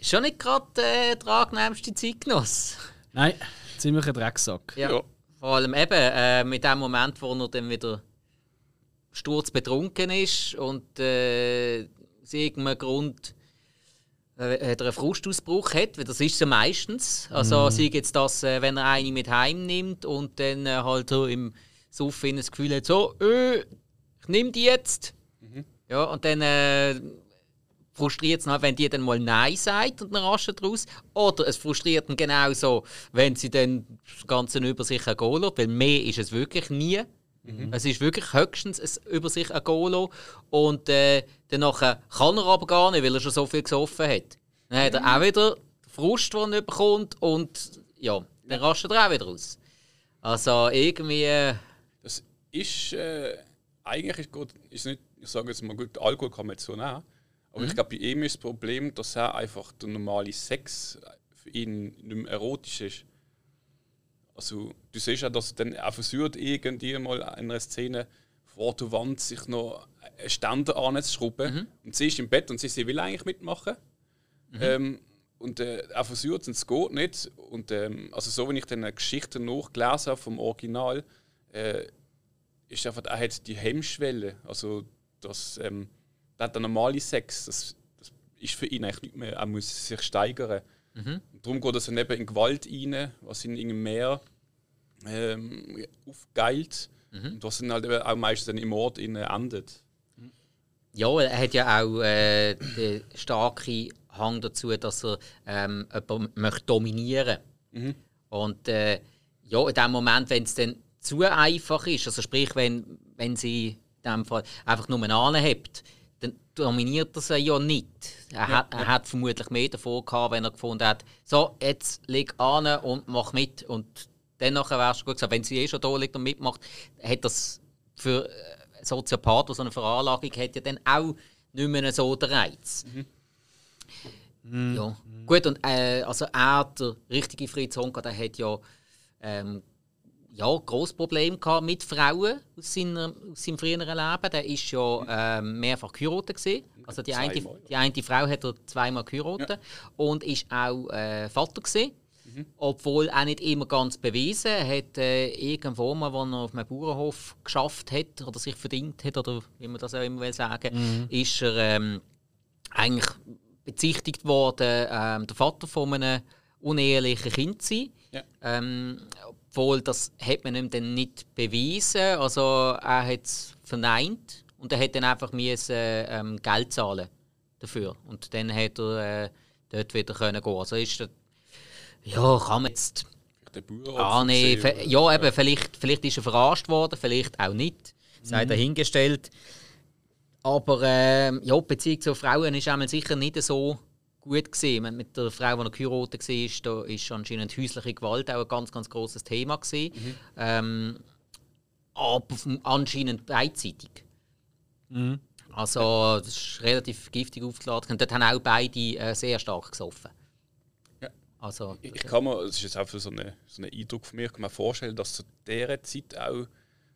schon nicht gerade äh, der angenehmste Zeitgenoss. Nein, ziemlich ein Drecksack. Ja. ja. Vor allem eben äh, mit dem Moment, wo er dann wieder sturzbetrunken ist und äh, aus irgendeinem Grund äh, einen Frustausbruch hat, weil das ist ja meistens. Also mm. sei jetzt das, äh, wenn er eine mit heim nimmt und dann äh, halt so im Suff das Gefühl hat, so, öh, ich nehme die jetzt. Mhm. Ja, und dann äh, frustriert es wenn die dann mal Nein sagt und dann rastet raus. Oder es frustriert ihn genauso, wenn sie dann das Ganze über sich ein Golo, weil mehr ist es wirklich nie. Mhm. Es ist wirklich höchstens ein, über sich ein Golo. Und äh, danach kann er aber gar nicht, weil er schon so viel gesoffen hat. Dann hat er mhm. auch wieder Frust, den er bekommt und ja, dann rastet er auch wieder raus. Also irgendwie... Äh, das ist... Äh, eigentlich ist, gut, ist nicht, ich sage jetzt mal gut, Alkohol kann man jetzt so nehmen. Aber mhm. ich glaube, bei ihm ist das Problem, dass er einfach der normale Sex für ihn nicht mehr erotisch ist. Also, du siehst ja, dass er dann auch versucht, irgendwie mal in einer Szene der Wand sich noch einen Ständer anzuschrauben. Mhm. Und sie ist im Bett und sie, sie will eigentlich mitmachen. Mhm. Ähm, und äh, er versucht es und es geht nicht. Und, ähm, also so, wenn ich dann eine Geschichte nachgelesen habe vom Original, äh, ist einfach, er hat die Hemmschwelle. Also, dass ähm, der, der normale Sex, das, das, ist für ihn eigentlich nicht mehr, er muss sich steigern. Mhm. Darum geht er dann eben in Gewalt rein, was ihn irgendwie mehr ähm, aufgeilt. Mhm. Was dann halt auch meistens dann im Mord endet. Ja, er hat ja auch äh, den starken Hang dazu, dass er ähm, jemanden möchte dominieren möchte. Mhm. Und äh, ja, in dem Moment, wenn es dann zu einfach ist, also sprich, wenn, wenn sie in dem Fall einfach nur anhebt, dann dominiert er sie ja nicht. Er, ja, hat, er ja. hat vermutlich mehr davon gehabt, wenn er gefunden hat, so, jetzt leg an und mach mit. Und dann wäre es gut gesagt, wenn sie eh schon da liegt und mitmacht, hat das für äh, Soziopath, so eine Veranlagung hat, ja dann auch nicht mehr so den Reiz. Mhm. Mhm. Ja. Gut, und äh, also er, der richtige Fritz Honka, der hat ja ähm, ja, großes Problem mit Frauen aus, seiner, aus seinem früheren Leben. Der ist ja ähm, mehrfach geheiratet gewesen. Also die eine, die eine Frau hat er zweimal geheiratet ja. und ist auch äh, Vater gewesen. Mhm. Obwohl auch nicht immer ganz bewiesen. Er hat äh, irgendwo mal, als er auf einem Bauernhof geschafft hat oder sich verdient hat, oder wie man das auch immer will sagen, mhm. ist er ähm, eigentlich bezichtigt worden, ähm, der Vater von einem unehelichen Kind zu sein. Ja. Ähm, obwohl, das hat man ihm dann nicht bewiesen. Also er hat es verneint und er hat dann einfach müssen, ähm, Geld zahlen dafür. Und dann hat er äh, dort wieder können gehen. Also ist ja, kann man jetzt annehmen. Ah, ja, eben, vielleicht, vielleicht ist er verarscht worden, vielleicht auch nicht. Sei mhm. dahingestellt. Aber äh, ja, die Beziehung zu Frauen ist sicher nicht so gut gesehen. Mit der Frau, die noch geheiratet war, da ist anscheinend häusliche Gewalt auch ein ganz, ganz großes Thema gewesen. Mhm. Ähm, aber anscheinend beidseitig. Mhm. Also das ist relativ giftig aufgeladen. Und dort haben auch beide äh, sehr stark gesoffen. Also, ich, kann mir, das ist jetzt auch so einen so eine Eindruck von mir, ich kann mir vorstellen, dass zu dieser Zeit auch,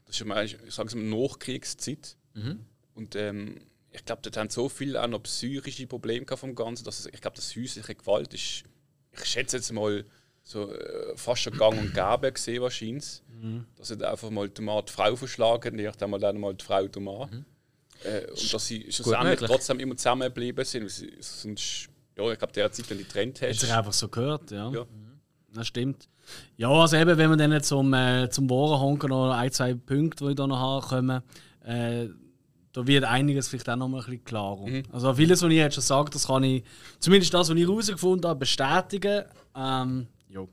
das ist ja, ich sage es mal, Nachkriegszeit. Mhm. Und ähm, ich glaube, dort haben so viele auch noch psychische Probleme vom Ganzen, dass es, ich glaube, das häusliche Gewalt ist, ich schätze jetzt mal, so äh, fast schon gang und gäbe gesehen wahrscheinlich. Mhm. Dass sie einfach mal die, die Frau verschlagen, ich dann mal dann mal die Frau den Mann. Mhm. Äh, und dass sie schlussendlich trotzdem immer zusammengeblieben sind. Sonst, ja, ich glaube, der Zeit dann die Trend hast. Hat einfach so gehört, ja. ja. Das stimmt. Ja, also eben, wenn wir dann zum, äh, zum Wahren noch ein, zwei Punkte, die ich da noch habe, kommen, äh, da wird einiges vielleicht auch noch mal ein bisschen klarer. Mhm. Also vieles, was ich jetzt schon gesagt das kann ich, zumindest das, was ich herausgefunden habe, bestätigen. Ähm, ja.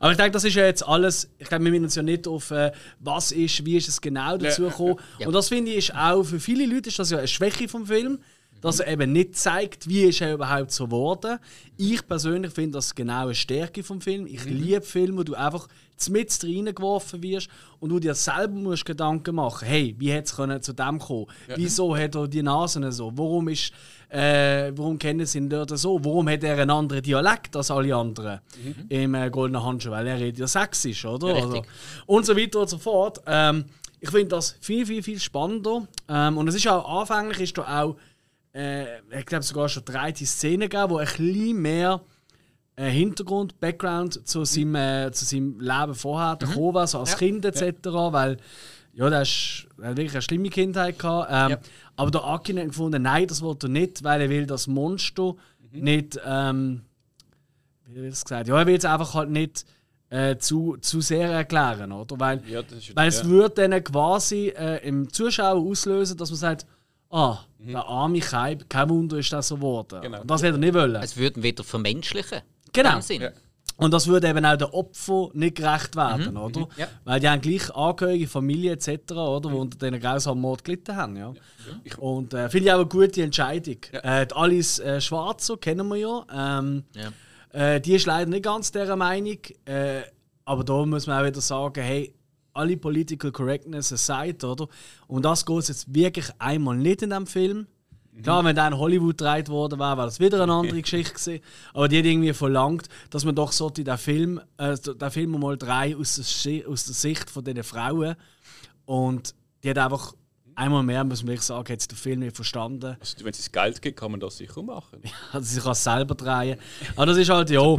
Aber ich denke, das ist ja jetzt alles, ich glaube, wir müssen uns ja nicht auf, äh, was ist, wie ist es genau dazu gekommen. Ja. Und das finde ich ist auch, für viele Leute ist das ja eine Schwäche vom Film, dass er eben nicht zeigt, wie ist er überhaupt so geworden. Ich persönlich finde das genau eine Stärke vom Film. Ich mhm. liebe Filme, wo du einfach mit reingeworfen wirst und du dir selber musst Gedanken machen hey, wie hätte es zu dem kommen? Ja. Wieso hat er die Nase so? Warum ist äh, warum kennen sie ihn dort so? Warum hat er einen anderen Dialekt als alle anderen mhm. im äh, Goldenen Handschuh? Weil er redet ja sächsisch, oder? Ja, also, und so weiter und so fort. Ähm, ich finde das viel, viel, viel spannender. Ähm, und es ist auch anfänglich ist da auch, äh, ich glaube sogar schon drei Szenen gegeben, wo ein bisschen mehr äh, Hintergrund, Background zu seinem, äh, zu seinem Leben vorher mhm. gekommen war, so als ja. Kind etc. Ja. Weil ja, der, ist, hat wirklich eine schlimme Kindheit gehabt. Ähm, ja. Aber der Akin hat gefunden, nein, das wollte er nicht, weil er will das Monster mhm. nicht, ähm, wie es gesagt, ja, er will es einfach halt nicht äh, zu, zu sehr erklären, oder? Weil, ja, weil es würde dann quasi äh, im Zuschauer auslösen, dass man sagt, ah, mhm. der arme Kaib, kein Wunder ist das so geworden. Genau. Das hätte er nicht wollen. Es würde wieder vermenschlichen. Genau. Ja. Und das würde eben auch den Opfern nicht gerecht werden, mhm. oder? Mhm. Ja. Weil die haben gleich Angehörige, Familie etc., oder, die mhm. unter diesen grausamen Mord gelitten haben. Ja. ja. Und äh, finde ich auch eine gute Entscheidung. Äh, die Alice äh, Schwarzer kennen wir ja. Ähm, äh, die ist leider nicht ganz dieser Meinung. Äh, aber da muss man auch wieder sagen, hey, alle Political Correctness aside, oder? Und das geht jetzt wirklich einmal nicht in diesem Film. Klar, wenn der in Hollywood gedreht worden wäre, wäre das wieder eine andere Geschichte gewesen. Aber die hat irgendwie verlangt, dass man doch so den Film, äh, den Film mal drei aus der, aus der Sicht von diesen Frauen. Und die hat einfach einmal mehr, muss man sagen, hat den Film nicht verstanden. Also, wenn es Geld gibt, kann man das sicher machen. Ja, also sie kann es selber drehen. Aber das ist halt, ja,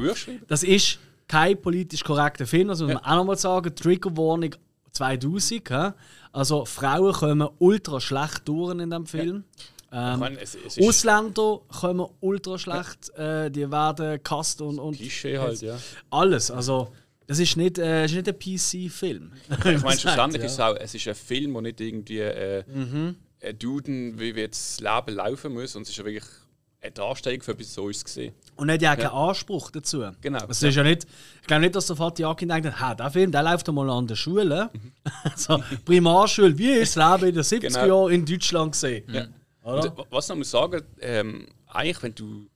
das ist kein politisch korrekter Film. Das muss man ja. auch nochmal sagen. Trigger Warning 2000. Also Frauen kommen ultra schlecht durch in diesem Film. Ja. Ähm, meine, es, es Ausländer kommen ultra schlecht, ja. äh, die werden cast und, und Klischee halt, ja. alles. Also das ist nicht, äh, ist nicht ein PC-Film. Ich meine, schlussendlich ja. ist es auch, es ist ein Film, der nicht irgendwie äh, mhm. ein Duden, wie wir jetzt das Leben laufen muss, und es ist ja wirklich eine Darstellung für etwas so ist gesehen. Und hat ja auch keinen Anspruch dazu. Genau. Das ist ja nicht, ich glaube nicht, dass der Fatih Akin denkt, ha, der Film, der läuft mal an der Schule. so, Primarschule, wie ist das Leben in den 70er Genau. Jahren in Deutschland gesehen. Ja. Oder? Und, was noch muss sagen, ähm, eigentlich, wenn du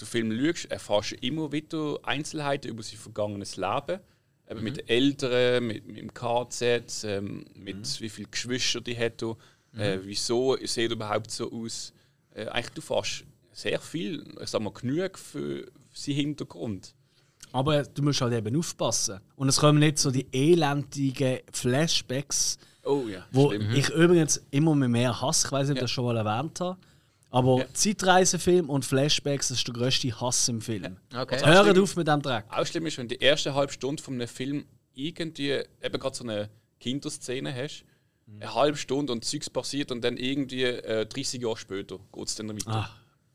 den Film schaust, erfährst du immer wieder Einzelheiten über sein vergangenes Leben. Eben mit den Eltern, mit, mit dem KZ, ähm, mit wie viele Geschwister die hat. er, Äh, wieso sieht er überhaupt so aus? Äh, eigentlich, du fährst sehr viel, ich sag mal, genug für seinen Hintergrund. Aber du musst halt eben aufpassen. Und es kommen nicht so die elendigen Flashbacks, Oh ja, wo schlimm. ich übrigens immer mehr hasse. Ich weiß nicht, ob ich das schon mal erwähnt habe. Aber Ja. Zeitreisefilm und Flashbacks das ist der grösste Hass im Film. Okay. Also- Hört schlimm. auf mit dem Dreck. Auch schlimm ist, wenn du die erste halbe Stunde von einem Film irgendwie eben gerade so eine Kinderszene hast, eine halbe Stunde und Zeugs passiert und dann irgendwie äh, 30 Jahre später geht es dann weiter. Ah,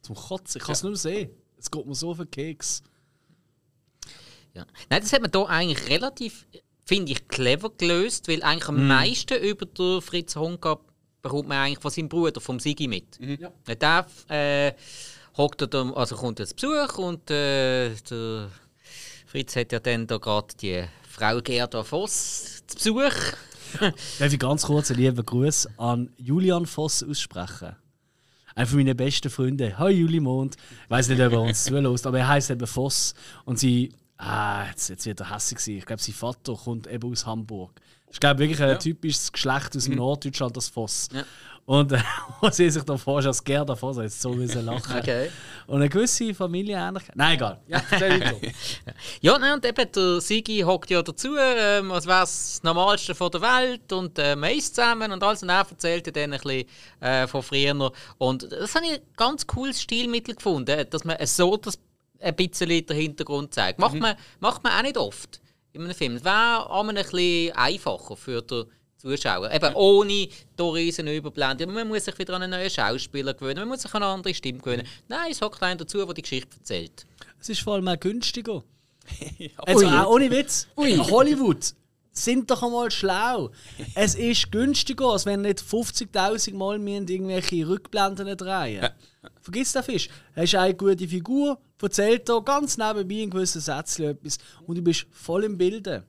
zum Kotzen. Ich kann es nicht mehr sehen. Es geht mir so auf den Keks. Ja. Nein, das hat man hier eigentlich relativ, finde ich, clever gelöst, weil eigentlich Mhm. am meisten über den Fritz Honka bekommt man eigentlich von seinem Bruder, vom Sigi mit. Ja. Der äh, hockt er da, also kommt er zu Besuch und äh, der Fritz hat ja dann da gerade die Frau Gerda Voss zu Besuch. Darf ich ganz kurz einen lieben Gruß an Julian Voss aussprechen? Einer von meinen besten Freunde. Hi Juli Mond. Ich weiß nicht, ob er uns zulässt, aber er heißt eben Voss. Und sie. Ah, jetzt, jetzt wird er hässlich sein. Ich glaube, sein Vater kommt eben aus Hamburg. Ich glaube wirklich ein typisches Geschlecht aus dem Norddeutschland, das Voss. Ja. Und äh, sie sich da vorstellt, als Gerda Voss, jetzt so müssen lachen. Okay. Und eine gewisse Familienähnlichkeit. Nein, egal. Ja. Ja, nein, und eben der Sigi hockt ja dazu, ähm, als wäre es das Normalste von der Welt und äh, man isst zusammen und alles. Und er erzählt dann ein bisschen äh, von früher. Und das habe ich ein ganz cooles Stilmittel gefunden, dass man so das ein bisschen den Hintergrund zeigt. Macht, man, macht man auch nicht oft in einem Film. Es wäre auch ein bisschen einfacher für den Zuschauer. Eben ohne da riesen Überblendung. Man muss sich wieder an einen neuen Schauspieler gewöhnen, man muss sich an eine andere Stimme gewöhnen. Nein, es hockt einer dazu, der die Geschichte erzählt. Es ist vor allem auch günstiger. Ja, Also Ui. auch ohne Witz. Hollywood sind doch einmal schlau. es ist günstiger, als wenn nicht 50.000 Mal irgendwelche Rückblenden drehen. Vergiss den Fisch. Hast eine gute Figur, erzählt da ganz nebenbei ein gewisses Sätzchen etwas und du bist voll im Bilde.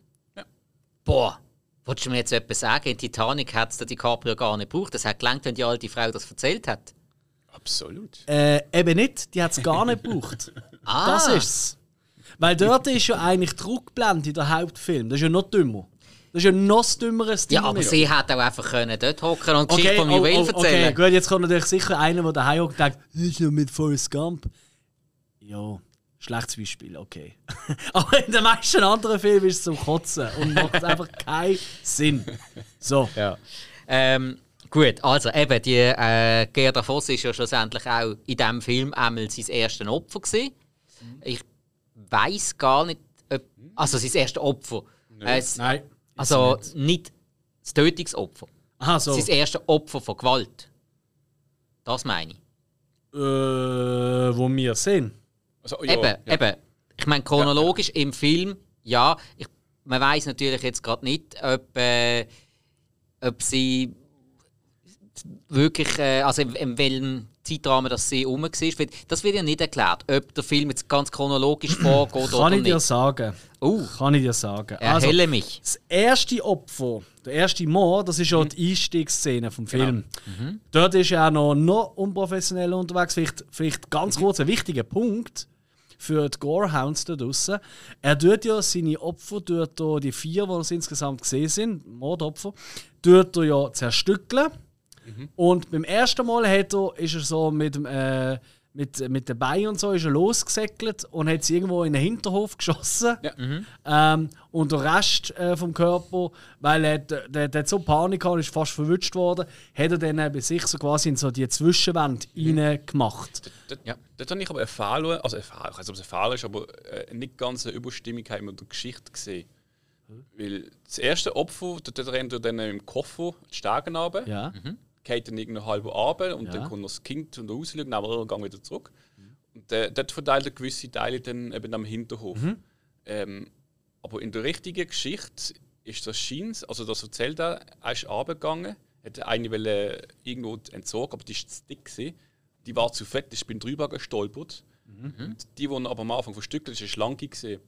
Boah, wolltest du mir jetzt etwas sagen? In Titanic hat es DiCaprio gar nicht gebraucht. Das hat gelangt, wenn die alte Frau das erzählt hat. absolut. Äh, eben nicht, die hat es gar nicht gebraucht. Ah. Das ist's. Weil dort ist ja eigentlich die Rückblende in der Hauptfilm. Das ist ja noch dümmer. Das ist ja noch das dümmere Stil. Ja, aber sie hat auch einfach können dort hocken und die Geschichte vom oh, Juwel oh, okay, erzählen. gut, jetzt kommt natürlich sicher einer, der daheim hockt und denkt, das ist ja mit Forrest Gump. Ja, schlechtes Beispiel, okay. aber in den meisten anderen Filmen ist es zum Kotzen und macht einfach keinen Sinn. So. Ja. Ähm, gut, also eben, die äh, Gerda Voss ist ja schlussendlich auch in diesem Film einmal sein erstes Opfer gewesen. Ich weiß gar nicht, ob, also sein erstes Opfer. Äh, es- Nein. also nicht das Tötungsopfer. Aha, so. Sein erstes Opfer von Gewalt. Das meine ich. Äh, wo wir sind. Also, ja, eben, ja. eben. Ich meine, chronologisch im Film, ja, ich, man weiß natürlich jetzt gerade nicht, ob, äh, ob sie wirklich, äh, also in, in welchem Zeitrahmen das sie rum war. Das wird ja nicht erklärt, ob der Film jetzt ganz chronologisch vorgeht Kann oder ich dir nicht. sagen. Oh, Kann ich dir sagen. erhelle mich. Das erste Opfer, der erste Mord, das ist ja die Einstiegsszene vom Film. Dort ist er auch noch, noch unprofessionell unterwegs. Vielleicht, vielleicht ganz kurz ein wichtiger Punkt für die Gorehounds da draussen. Er tut ja seine Opfer, tut die vier, die es insgesamt gesehen sind, Mordopfer, tut er ja zerstückeln. Und beim ersten Mal hat er, ist er so mit, dem, äh, mit, mit den Beinen und so ist er losgesäckelt und hat sie irgendwo in den Hinterhof geschossen. Ja. Ähm, und der Rest äh, vom Körper, weil er der, der, der so Panik hatte, ist fast verwünscht worden, hat er dann äh, bei sich so quasi in so die Zwischenwand reingemacht. Dort, Ja. dort habe ich aber einen Fehler, also Fehler, ich weiß nicht, ob es Fehler ist, aber äh, nicht ganz eine Überstimmigkeit mit der Geschichte gesehen. Weil das erste Opfer, dort rennt er dann im Koffer die Stegen runter, Ja. Geht dann irgendeinen halben Abend und Ja. dann kommt noch das Kind und rausschauen, aber er geht wieder zurück. Und äh, dort verteilt er gewisse Teile dann eben am Hinterhof. Ähm, aber in der richtigen Geschichte ist das Scheins, also das erzählt er, er ist runtergegangen, hat eine wollte irgendwo entsorgen, aber die war zu dick. Gewesen. die war zu fett, ich bin drüber gestolpert. Mhm. Die, die aber am Anfang verstückelt ist, ist schlanke gesehen.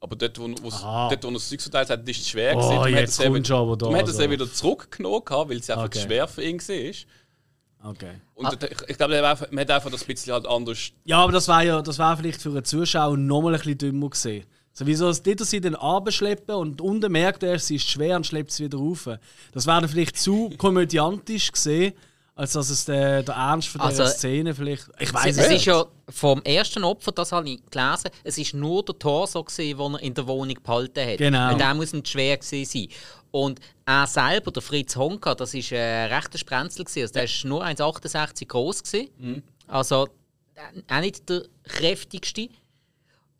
Aber dort, wo, dort, wo er das Zeug verteilt hat, ist es schwer oh, gewesen. Man hätte es eben, da, es also. wieder zurückgenommen, weil es einfach okay. schwer für ihn war. Okay. Und ah. ich, ich glaube, man hat einfach das ein bisschen halt anders. Ja, aber das war ja das war vielleicht für einen Zuschauer nochmal ein bisschen dümmer gesehen. So, wieso dort sie dann abschleppen und unten merkt er, sie ist schwer und schleppt es wieder rauf. Das wäre vielleicht zu komödiantisch gesehen, als dass es der, der Ernst von dieser also, Szene vielleicht. Ich weiß es. Es ist ja vom ersten Opfer, das habe ich gelesen, es ist nur der Torso, den er in der Wohnung behalten hat. Genau. Und der muss nicht schwer sein. Und er selber, der Fritz Honka, das war ein rechter Sprenzel. Also der war nur 1,68 groß. Mhm. Also auch nicht der kräftigste.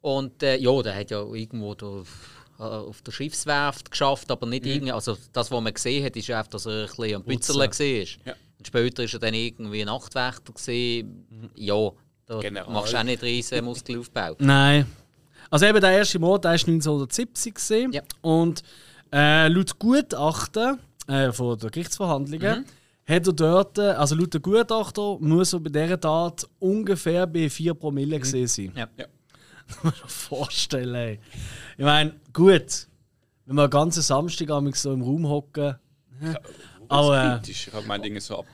Und äh, ja, der hat ja irgendwo äh, auf der Schiffswerft geschafft, aber nicht mhm. irgendwie. Also das, was man gesehen hat, ist einfach, dass er ein bisschen am Bützerle war. Ja. Später war er dann irgendwie Nachtwächter. Gewesen. Mhm. Ja, da genau. machst du auch nicht riesen Muskelaufbau. Nein. Also eben der erste Mord, der war 1970 gewesen. Ja. und äh, laut Gutachten äh, von der Gerichtsverhandlungen mhm. hat er dort, also laut der Gutachter, muss er bei dieser Tat ungefähr bei 4 Promille mhm. gesehen sein. Ja. ja. muss man vorstellen. Ey. Ich meine, gut, wenn wir einen ganzen Samstag so im Raum hocken. Ja, aber kritisch. Ich habe meine Dinge so ab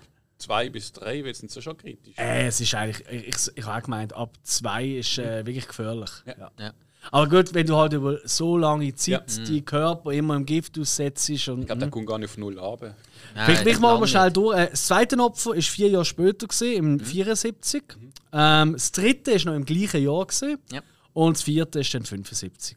zwei bis drei wird es schon kritisch. Äh, es ist eigentlich, ich, ich habe gemeint, ab zwei ist äh, wirklich gefährlich. Ja. Ja. Aber gut, wenn du halt über so lange Zeit ja. die Körper immer im Gift aussetzt. Und, ich glaube, der kommt gar nicht auf null ab. Vielleicht ich mal schnell durch. Äh, das zweite Opfer war vier Jahre später, gewesen, im mhm. 74. Mhm. Ähm, das dritte war noch im gleichen Jahr. Gewesen. Ja. Und das vierte war dann 75.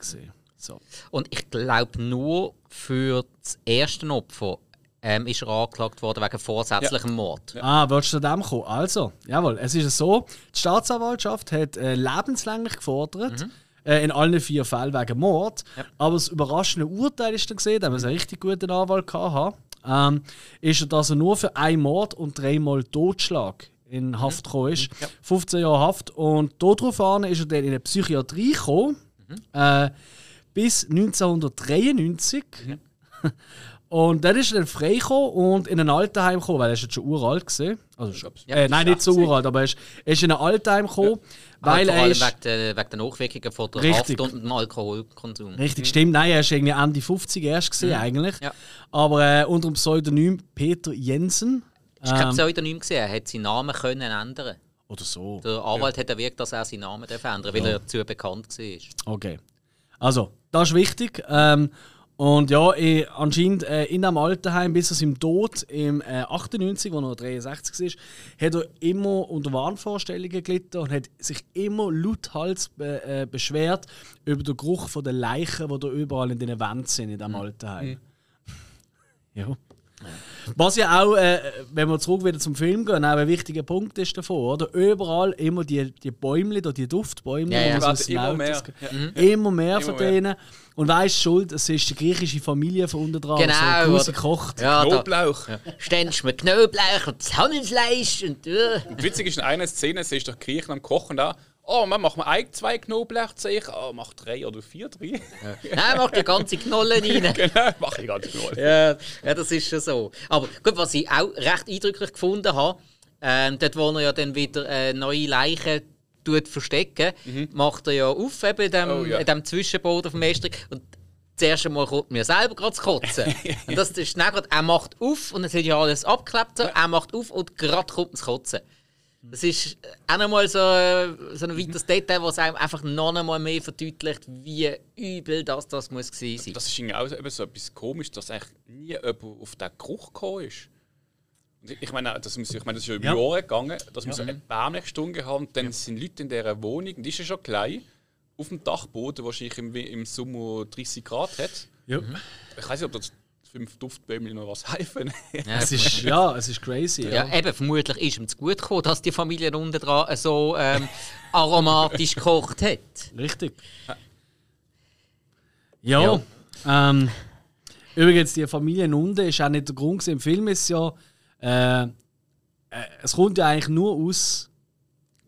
So. Und ich glaube, nur für das erste Opfer ähm, ist er angeklagt worden wegen vorsätzlichem ja. Mord. Ja. Ah, willst du zu dem kommen? Also, jawohl, es ist so, die Staatsanwaltschaft hat äh, lebenslänglich gefordert, mhm. äh, in allen vier Fällen wegen Mord. Ja. Aber das überraschende Urteil ist dann gesehen, da wir einen richtig guten Anwalt hatten, ähm, ist er, dass er nur für einen Mord und dreimal Totschlag in mhm. Haft gekommen ist. Ja. 15 Jahre Haft. Und darauf ist er dann in eine Psychiatrie gekommen. Mhm. Äh, bis 1993. Mhm. Und dann ist er dann freigekommen und in ein Altenheim gekommen, weil er ist jetzt schon uralt gesehen. Also, ja, äh, nein, nicht so uralt, aber er ist, er ist in ein Altenheim gekommen, ja. weil er ist... Wegen der, wegen der Nachwirkungen von der Richtig. Haft und dem Alkoholkonsum. Richtig, mhm. stimmt. Nein, er ist irgendwie Ende 50 erst gesehen mhm. eigentlich. Ja. Aber äh, unter dem Pseudonym Peter Jensen. Das war kein ähm, Pseudonym, gesehen. er hätte seinen Namen können ändern Oder so. Der Anwalt ja. hat erwirkt, dass er seinen Namen ändern darf, weil er zu bekannt war. Okay. Also, das ist wichtig. Ähm, und ja, eh, anscheinend äh, in dem Altenheim bis zu seinem Tod im äh, 98, wo er 63 war, hat er immer unter Wahnvorstellungen gelitten und hat sich immer lauthals be äh, beschwert über den Geruch der Leichen, die da überall in den Wänden sind in diesem mhm. Altenheim. Mhm. ja. Was ja auch, äh, wenn wir zurück wieder zum Film gehen, auch ein wichtiger Punkt ist davon, oder? Überall immer die, die Bäume, die Duftbäume, ja, ja. So immer, mehr. Ja. Mhm. immer mehr von denen. Und wer ist schuld? Es ist die griechische Familie von unten dran, genau, so kocht. Ja, Knoblauch. Ja. Ständst mit Knoblauch und das Hammelsfleisch und... Uh. und witzig ist in einer Szene, es ist doch Griechen am Kochen da Oh, man macht ein, zwei Knoblauchzehen. Oh, mach drei oder vier drin. Ja. Nein, mach die ganze Knolle rein. genau, mach die ganze Knolle. Ja, ja, das ist schon so. Aber gut, was ich auch recht eindrücklich gefunden habe, ähm, dort wo er ja dann wieder äh, neue Leichen tut verstecken, mhm. macht er ja auf eben in dem, oh, ja. in dem Zwischenboden vom Estrich. Und das erste Mal kommt mir selber gerade zu kotzen. und das ist dann grad, er macht auf und es hat ja alles abgeklebt. So. Er macht auf und gerade kommt das Kotzen. Das ist auch nochmal so, so ein weiteres Detail, das einem einfach noch einmal mehr verdeutlicht, wie übel das, das muss gewesen sein. Das ist irgendwie auch so etwas komisch, dass eigentlich nie jemand auf den Geruch gekommen ist. Ich meine, das, muss, ich meine, das ist ja über ja. Jahre gegangen, dass wir ja. so eine erbärmliche Stunde haben. Dann ja. sind Leute in dieser Wohnung, die ist ja schon klein, auf dem Dachboden, wahrscheinlich im, im Sommer 30 Grad hat. Ja. Ich weiß nicht, ob das fünf Duftbäume noch was helfen. ja, es ist, ja, es ist crazy. Ja. ja. eben, vermutlich ist ihm zu gut gekommen, dass die Familie unten dran so ähm, aromatisch gekocht hat. Richtig. Ja. ja. Ähm, übrigens, die Familie unten ist auch nicht der Grund. Im Film ist ja, äh, äh, es kommt ja eigentlich nur aus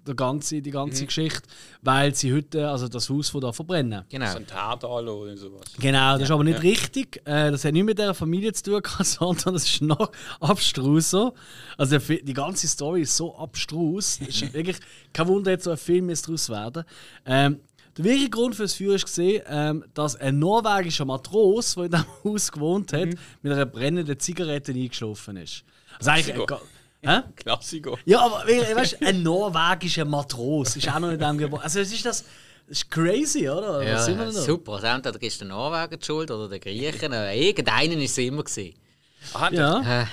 der ganze, die ganze mhm. Geschichte, weil sie heute also das Haus von da verbrennen. Genau. Das ist ein oder sowas. Genau, das ja. ist aber nicht ja. richtig. Äh, das hat nicht mit der Familie zu tun, sondern das ist noch abstruser. Also die ganze Story ist so abstrus. Es ist wirklich kein Wunder, jetzt so ein Film jetzt daraus werden. Ähm, der wirkliche Grund für das Feuer ist gesehen, ähm, dass ein norwegischer Matros, der in diesem Haus gewohnt hat, mhm. mit einer brennenden Zigarette eingeschlafen ist. Also eigentlich, Hä? Klassiker. Ja, aber weißt, ein norwegischer Matros ist auch noch in diesem Gebäude. Also, es ist das. Das ist crazy, oder? Ja, super. Also entweder gibst du den Norwegen die Schuld oder den Griechen. Irgendeinen ist es immer. Gewesen. Aha, ja. Äh.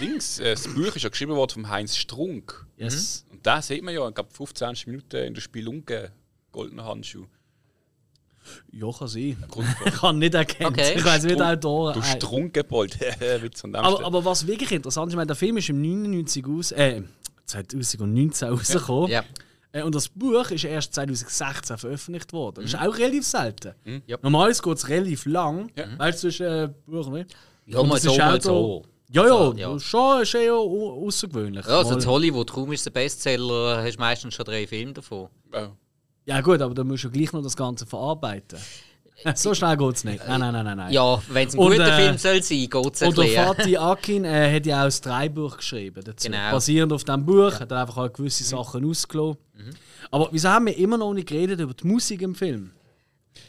Dings, äh, das Buch ist ja geschrieben worden von Heinz Strunk. Yes. Und da sieht man ja, ich glaube 15 Minuten in der Spielunke goldenen Handschuh. Ja, kann sein. Ich kann nicht erkennen. Okay. Ich weiß nicht Autoren. Du Strunkebold. aber, aber was wirklich interessant ist, ich meine, der Film ist im 99 aus, äh, 2019 rausgekommen. Ja. Äh, und das Buch ist erst 2016 veröffentlicht worden. Das ist mhm. auch relativ selten. Mhm. Normalerweise geht es relativ lang, ja. weil es zwischen äh, Buch nicht. Ja, mal so, mal so. Ja, ja, ja. schon ist eher außergewöhnlich. Ja, also Hollywood kaum ist der Bestseller, hast du meistens schon drei Filme davon. Ja. Ja gut, aber dann musst du gleich noch das Ganze verarbeiten. So schnell geht es nicht. Nein, nein, nein, nein. Ja, wenn es ein guter äh, Film soll sein, geht es Und der Fatih Akin äh, hat ja auch das Drehbuch geschrieben dazu. Genau. Basierend auf diesem Buch ja. hat er einfach auch gewisse mhm. Sachen ausgelassen. Mhm. Aber wieso haben wir immer noch nicht geredet über die Musik im Film?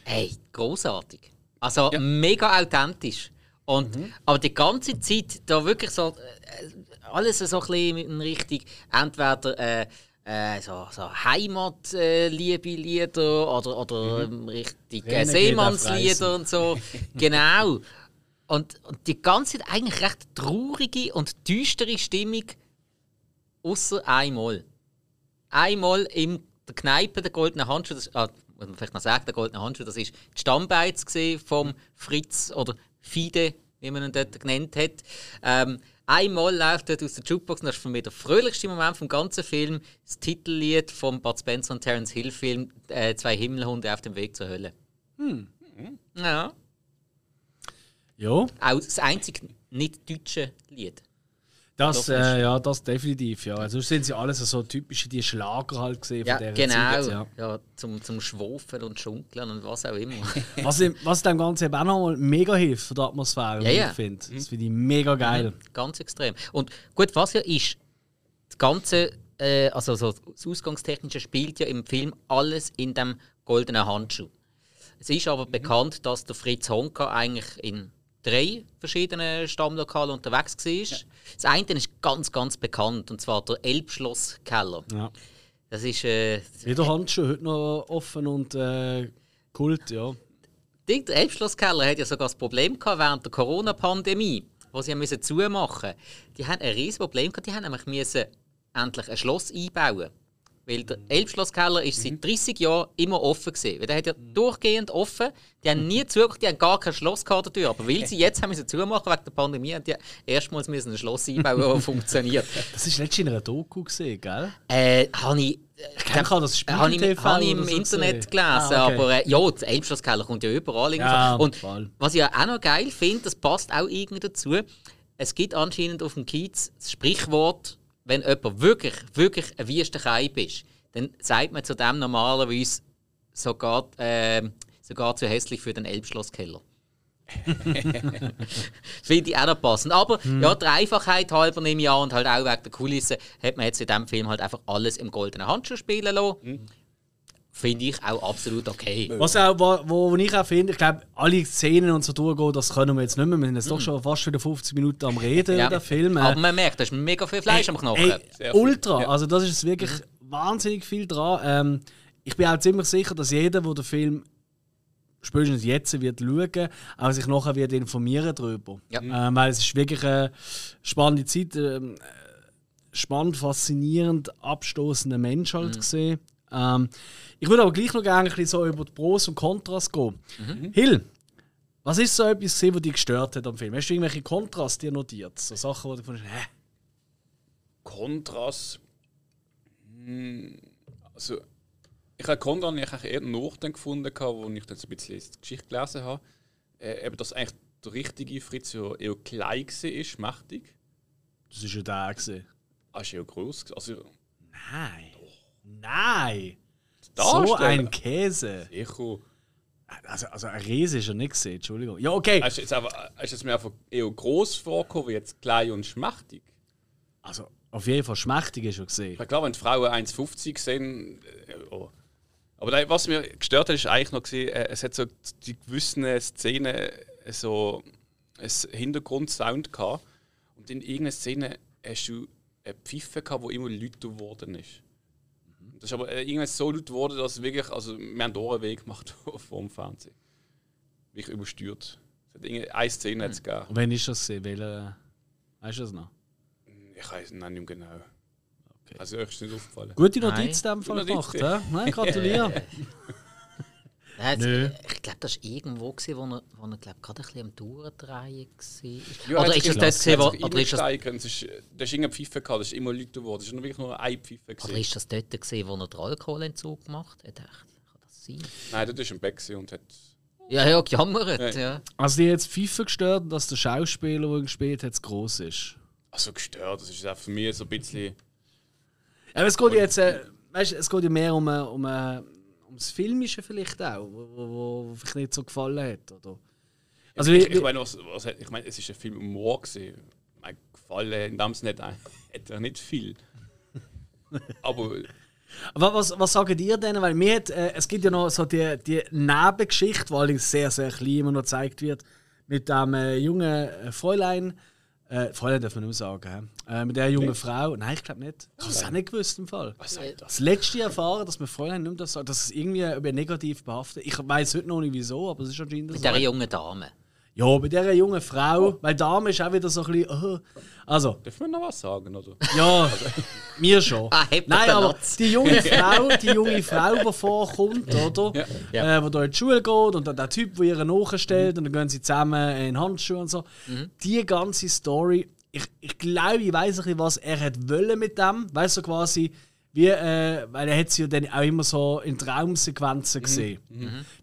Hey, großartig. Also ja. mega authentisch. Und, mhm. Aber die ganze Zeit da wirklich so äh, alles so ein bisschen in Richtung entweder äh, äh, so, so Heimatliebe-Lieder oder, oder mhm. richtig äh, Seemannslieder und so. genau. Und, und die ganze Zeit eigentlich recht traurige und düstere Stimmung, außer einmal. Einmal in der Kneipe der Goldene Handschuh, das, ah, muss man vielleicht noch sagen, der Goldene Handschuh, das ist die Stammbeiz vom Fritz oder Fide, wie man ihn dort genannt hat. Ähm, Einmal läuft dort aus der Jukebox, und das ist für mich der fröhlichste Moment vom ganzen Film, das Titellied vom Bud Spencer und Terence Hill Film äh, «Zwei Himmelhunde auf dem Weg zur Hölle». Hm. Ja. Ja. Auch das einzige nicht deutsche Lied. Das, äh, ja, das definitiv, ja. Also sind sie alles so typische die Schlager halt gesehen ja, von genau, Zeit, ja. ja. zum, zum Schwofen und Schunkeln und was auch immer. was, was dem Ganzen eben auch nochmal mega hilft für die Atmosphäre, ja, ja. ich finde. Das finde ich mega geil. Mhm, ganz extrem. Und gut, was ja ist, das ganze, äh, also so das Ausgangstechnische spielt ja im Film alles in dem goldenen Handschuh. Es ist aber mhm. bekannt, dass der Fritz Honka eigentlich in drei verschiedenen Stammlokalen unterwegs war. Ja. Das eine ist ganz, ganz bekannt, und zwar der Elbschlosskeller. Ja. Das ist. Äh, Jeder Handschuh heute noch offen und äh, Kult, ja. Der Elbschlosskeller hat ja sogar das Problem gehabt während der Corona-Pandemie, wo sie müssen zumachen mussten. Die haben ein riesiges Problem gehabt, die haben nämlich müssen endlich ein Schloss einbauen weil der Elbschlosskeller ist seit 30 mhm. Jahren immer offen gewesen. der hat ja durchgehend offen. Die haben nie zugemacht, die haben gar kein Schloss gehabt. Aber weil sie jetzt haben müssen zumachen wegen der Pandemie, haben die erstmals müssen ein Schloss einbauen, das funktioniert. Das ist letztens in einer Doku gesehen, gell? Äh, habe ich. Ich kenne das Spiel habe ich, hab ich im so Internet gelesen, ah, okay. aber äh, ja, der Elbschlosskeller kommt ja überall. Ja, und voll. was ich auch noch geil finde, das passt auch irgendwie dazu. Es gibt anscheinend auf dem Kiez das Sprichwort, wenn jemand wirklich, wirklich ein wüster Keib ist, dann sagt man zu dem normalerweise sogar, äh, sogar zu hässlich für den Elbschlosskeller. Finde ich auch noch passend. Aber hm. ja, die Einfachheit halber nehme ich an und halt auch wegen der Kulisse hat man jetzt in diesem Film halt einfach alles im goldenen Handschuh spielen lassen. Hm. Finde ich auch absolut okay. Was auch, wo, wo ich auch finde, ich glaube, alle Szenen und so durchgehen, das können wir jetzt nicht mehr. Wir sind jetzt mhm. doch schon fast wieder 50 Minuten am Reden ja. über den Film. Aber man merkt, da ist mega viel Fleisch ey, am Knochen. Ey, ultra, also das ist wirklich mhm. wahnsinnig viel dran. Ähm, ich bin auch ziemlich sicher, dass jeder, der den Film spätestens jetzt wird schauen, auch sich nachher wird informieren darüber. Ja. Ähm, weil es ist wirklich eine spannende Zeit, äh, spannend, faszinierend, abstoßender Mensch halt mhm. gesehen. Ähm, ich würde aber gleich noch gerne ein so über die Pros und Kontras gehen. Mhm. Hill, was ist so etwas, gesehen, was dich gestört hat am Film? Hast du irgendwelche Kontras dir notiert? So Sachen, wo du findest, hä? Kontras? Hm, also, ich habe Kontras ich eher nachdenken gefunden, als ich dann so ein bisschen die Geschichte gelesen habe. Äh, eben, dass eigentlich der richtige Fritz ja eher klein war, mächtig. Das war ja der. Gewesen. Ah, ist ja groß. Also, Nein. Nein! Darstellen? So ein Käse. Sicher. Also, also ein Riese ist ja nicht gesehen, Entschuldigung. Ja, okay. Hast du jetzt, aber, hast jetzt mir einfach eher gross vorgekommen, wie jetzt klein und schmächtig? Also auf jeden Fall schmächtig ist schon gesehen. Ja, klar, wenn die Frauen 1,50 sind. Äh, oh. Aber was mir gestört hat, ist eigentlich noch, gewesen, äh, es hat so die gewissen Szenen äh, so einen Hintergrundsound gehabt. Und in irgendeiner Szene hast du eine Pfeife gehabt, die immer lauter geworden ist. Das ist aber äh, irgendwann so laut geworden, dass es wirklich, also wir haben einen Weg gemacht vor dem Fernsehen. Wirklich übersteuert. Es hat eine Szene hat's gegeben. Und wann ist das gesehen? Welche, weißt du das noch? Ich weiß nicht mehr genau. Also euch ist nicht aufgefallen. Gute. Notiz in dem Fall gemacht? Nein, gratuliere. Nein, Nö. jetzt- Ich glaube, das war irgendwo, gewesen, wo er, wo er glaub, gerade ein bisschen am Durchdrehen war. Ja, Oder ist das dort gewesen, hat wo, sich oder ist das, ist, da ist irgendeine Pfeife gehabt, das ist immer lauter geworden. Es ist nur wirklich nur eine Pfeife. oder ist das dort gewesen, wo er den Alkoholentzug gemacht hat? Echt? Kann das sein? Nein, dort ist ein Beck gewesen und hat. Ja, ja, gejammert. Ja. Ja. Also die hat jetzt FIFA gestört, dass der Schauspieler, der ihn gespielt hat, zu groß ist. Also gestört, das ist auch für mich so ein bisschen. Aber es geht jetzt, äh, weißt, es geht ja mehr um, äh, um, äh, ums Filmische vielleicht auch, wo, wo, wo vielleicht nicht so gefallen hat, oder? Also ich, wie, ich meine, was, was, ich meine, es ist ein Film Humor gewesen. Mein gefallen in dem Sinne nicht, hat er nicht viel. Aber Aber was, was sagt ihr denn? Weil mir hat, äh, es gibt ja noch so die, die Nebengeschichte, die allerdings sehr, sehr klein immer noch gezeigt wird, mit dem äh, jungen äh, Fräulein. Äh, Fräulein darf man mehr sagen. Äh, mit der jungen Frau. Nein, ich glaube nicht. Ich habe es auch nicht gewusst im Fall. was sagt das? Das letzte erfahren, dass man Fräulein nicht das sagt, dass es irgendwie über negativ behaftet Ich weiß heute noch nicht wieso, aber es ist anscheinend Mit so. dieser jungen Dame. Ja, bei dieser jungen Frau, weil Dame ist auch wieder so ein bisschen. Oh. Also, Dürfen wir noch was sagen, oder? ja, mir schon. Ah, Nein, aber die junge Frau, die junge Frau, die vorkommt, oder? Ja. Äh, wo da in die Schule geht und dann der Typ, der ihr nachstellt und dann gehen sie zusammen in Handschuhe und so. Die ganze Story, ich, ich glaube, ich weiß ein bisschen, was er hat wollen mit dem. Weißt du, so quasi, wie, äh, weil er hat sie ja dann auch immer so in Traumsequenzen gesehen.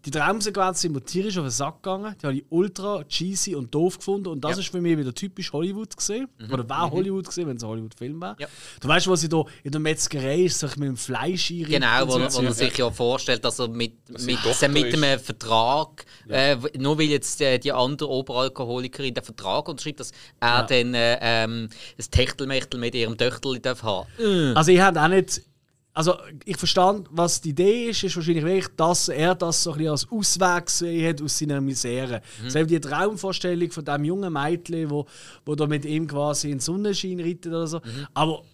Die Traumsequenzen sind mir tierisch auf den Sack gegangen. Die habe ich ultra cheesy und doof gefunden. Und das Ja. ist für mich wieder typisch Hollywood gesehen. Oder wäre Hollywood gesehen, wenn es ein Hollywood-Film wäre. Ja. Du weißt, was sie da in der Metzgerei ist, sich mit dem Fleisch einreibt Genau, wo, so. wo er sich ja vorstellt, dass er mit, sie mit, mit ist. einem Vertrag, äh, w- nur weil jetzt äh, die andere Oberalkoholikerin den Vertrag unterschreibt, dass er dann äh, ähm, das Techtelmechtel mit ihrem Töchterli darf haben. Also ich habe auch nicht. Also ich verstand, was die Idee ist, ist wahrscheinlich wirklich, dass er das so ein bisschen als Ausweg gesehen hat aus seiner Misere. Mhm. Selbst die Traumvorstellung von dem jungen Mädchen, wo, wo da mit ihm quasi in den Sonnenschein reitet oder so. Mhm. Aber,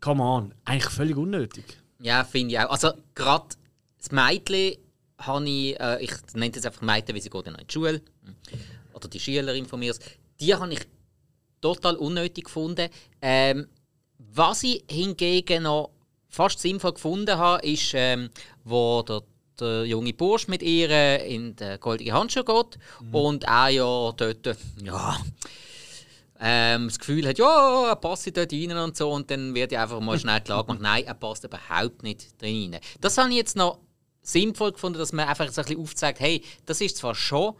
come on, eigentlich völlig unnötig. Ja, finde ich auch. Also gerade das Mädchen habe ich, äh, ich nenne es einfach Mädchen, weil sie geht ja noch in die Schule, oder die Schülerin von mir, die habe ich total unnötig gefunden. Ähm, was ich hingegen noch fast sinnvoll gefunden habe, ist, ähm, wo der, der junge Bursch mit ihr in den goldenen Handschuh geht und er ja dort, ja, ähm, das Gefühl hat, ja, er passt dort rein und so, und dann wird ja einfach mal schnell klar gemacht, nein, er passt überhaupt nicht drin rein. Das habe ich jetzt noch sinnvoll gefunden, dass man einfach so ein bisschen aufzeigt, hey, das ist zwar schon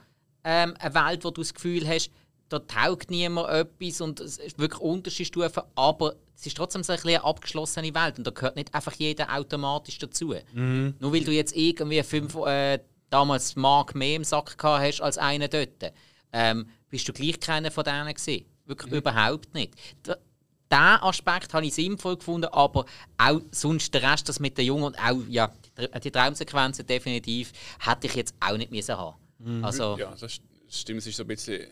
ähm, eine Welt, wo du das Gefühl hast, da taugt niemand etwas und es ist wirklich unterschiedliche Stufen, aber es ist trotzdem so ein bisschen eine abgeschlossene Welt und da gehört nicht einfach jeder automatisch dazu. Nur weil du jetzt irgendwie fünf, äh, damals Mark mehr im Sack gehabt hast als einer dort, ähm, bist du gleich keiner von denen gewesen. Wirklich überhaupt nicht. Da, diesen Aspekt habe ich sinnvoll gefunden, aber auch sonst der Rest, das mit den Jungen und auch ja, die, die Traumsequenzen definitiv, hätte ich jetzt auch nicht müssen haben. Also, Ja, das stimmt. Es ist so ein bisschen.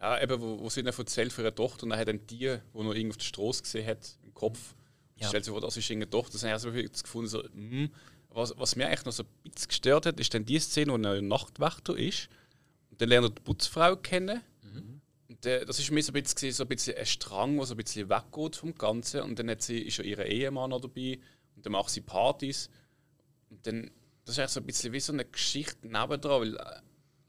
Ja, eben, wo, wo sie dann erzählt für ihre Tochter und dann hat dann die, die noch irgendwo auf der Straße gesehen hat, im Kopf, Ja. stellt sich vor, das ist ihre Tochter. Das habe ich also wirklich gefunden, so, hm. was, was mir eigentlich noch so ein bisschen gestört hat, ist dann die Szene, wo er ein Nachtwächter ist. Und dann lernt er die Putzfrau kennen. Und äh, das ist mir so ein bisschen, so ein bisschen ein Strang, der so ein bisschen weggeht vom Ganzen. Und dann hat sie, ist ja ihr Ehemann noch dabei und dann macht sie Partys. Und dann, das ist eigentlich so ein bisschen wie so eine Geschichte nebendran, weil äh,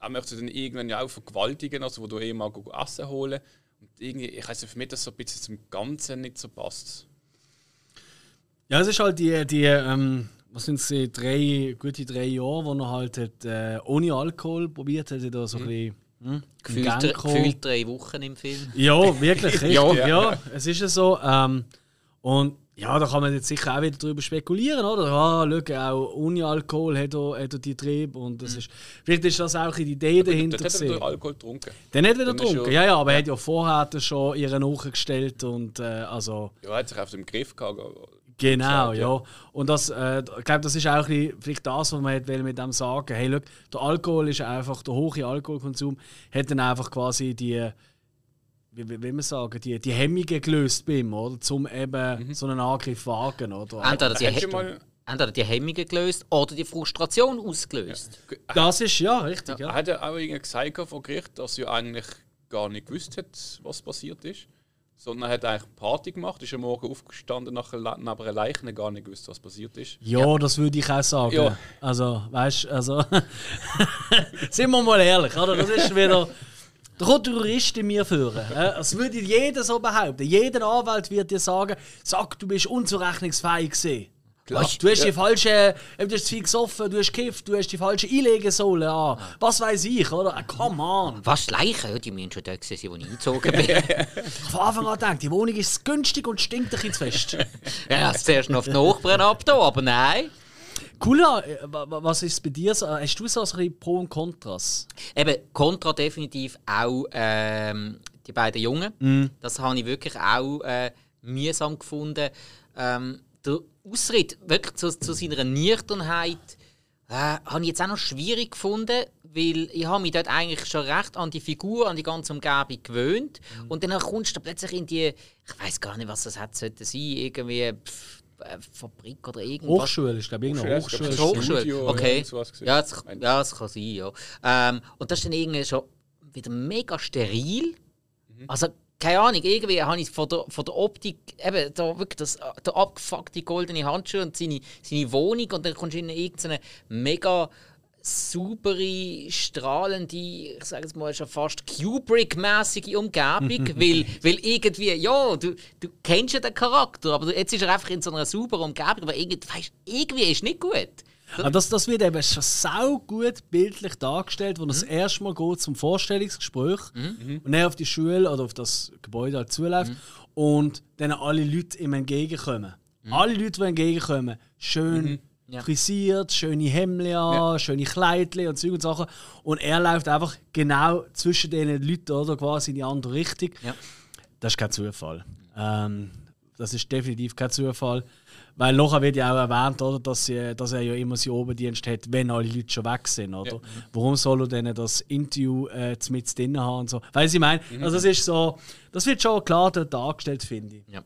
er möchte dann irgendwann ja auch vergewaltigen, also wo du eh mal Essen holen. Und irgendwie, ich weiß nicht, für mich das so ein bisschen zum Ganzen nicht so passt. Ja, es ist halt die, die ähm, was sind sie, drei, gute drei Jahre, wo er halt hat, äh, ohne Alkohol probiert hat, da so ein bisschen hm, in gefühlt, drei Wochen im Film. Ja, wirklich, richtig. Ja. ja. es ist ja so. Ähm, und ja, da kann man jetzt sicher auch wieder darüber spekulieren, oder? Ah, schau, auch ohne Alkohol hat er, hat er die Trieb und das mhm. ist, vielleicht ist das auch die Idee dahinter. Dann hat er Alkohol getrunken. Dann hat er wieder getrunken, ja, ja, aber ja. er hat ja vorher schon ihre nachgestellt und äh, also... Ja, er hat sich auf dem Griff gehabt. Genau, gesagt, ja. Und das, äh, ich glaube, das ist auch ein vielleicht das, was man will mit dem sagen. Hey, look, der Alkohol ist einfach, der hohe Alkoholkonsum hat dann einfach quasi die wie, wie will man sagen, die, die Hemmungen gelöst bei ihm, oder? Um eben mhm. so einen Angriff wagen, oder? Entweder die, He entweder die Hemmungen gelöst oder die Frustration ausgelöst. Ja. Das ist ja richtig, ja. Er hat ja auch gesagt vor Gericht, dass er eigentlich gar nicht gewusst hat, was passiert ist. Sondern er hat eigentlich Party gemacht, ist am Morgen aufgestanden nach neben einer Leiche gar nicht gewusst, was passiert ist. Ja, ja. das würde ich auch sagen. Ja. Also, weißt du, also. sind wir mal ehrlich, oder? Das ist wieder. Da kommt der Jurist in mir führen. Das würde jeder so behaupten. Jeder Anwalt wird dir sagen, sag, du bist unzurechnungsfähig gewesen. Klar. Du hast die falsche, du hast zu viel gesoffen, du hast gekifft, du hast die falsche Einlegesohle an. Was weiß ich, oder? Ah, come on. Was Leichen? Die müssen schon da gewesen wo ich eingezogen bin. Von Anfang an gedacht, die Wohnung ist günstig und stinkt ein bisschen zu fest. ja, zuerst noch auf den Nachbarn ab, aber nein. Cooler, äh, was ist bei dir so? Hast du so ein Pro und Kontras? Eben, Kontra definitiv auch ähm, die beiden Jungen. Mm. Das habe ich wirklich auch äh, mühsam gefunden. Ähm, der Ausritt wirklich zu, zu seiner Nüchternheit äh, habe ich jetzt auch noch schwierig gefunden, weil ich habe mich dort eigentlich schon recht an die Figur, an die ganze Umgebung gewöhnt. Mm. Und dann kommst du plötzlich in die, ich weiß gar nicht, was das hätte sein irgendwie pff, äh, Fabrik oder irgendwas. Hochschule, ich glaube irgendeine Hochschule. Hochschule, Hochschule. okay. Ja, das, ja, das kann sein, ja. Ähm, und das ist dann irgendwie schon wieder mega steril. Mhm. Also, keine Ahnung, irgendwie habe ich von der, von der Optik eben da wirklich das, der abgefuckte goldene Handschuh und seine, seine Wohnung und dann kommst du in irgendeine mega saubere, strahlende, ich sage es mal schon fast Kubrick-mäßige Umgebung, weil, weil irgendwie, ja, du, du kennst ja den Charakter, aber jetzt ist er einfach in so einer sauberen Umgebung, aber irgendwie, weißt, irgendwie ist nicht gut. Aber das, das wird eben schon sau gut bildlich dargestellt, wo mhm. das erste Mal geht zum Vorstellungsgespräch mhm. und er auf die Schule oder auf das Gebäude halt zuläuft mhm. und dann alle Leute ihm entgegenkommen. Mhm. Alle Leute, die entgegenkommen, schön mhm ja. frisiert, schöne Hemden ja. schöne Kleidchen und Zeug und Sachen. Und er läuft einfach genau zwischen diesen Leuten oder quasi in die andere Richtung. Ja. Das ist kein Zufall. Ähm, das ist definitiv kein Zufall. Weil nachher wird ja auch erwähnt, oder, dass, sie, dass er ja immer seinen Oberdienst hat, wenn alle Leute schon weg sind. Oder? Ja. Warum soll er denn das Interview äh, mit drin haben? Und so? Weil ich meine, mhm. also das ist so, das wird schon klar dargestellt, finde ich. Ja.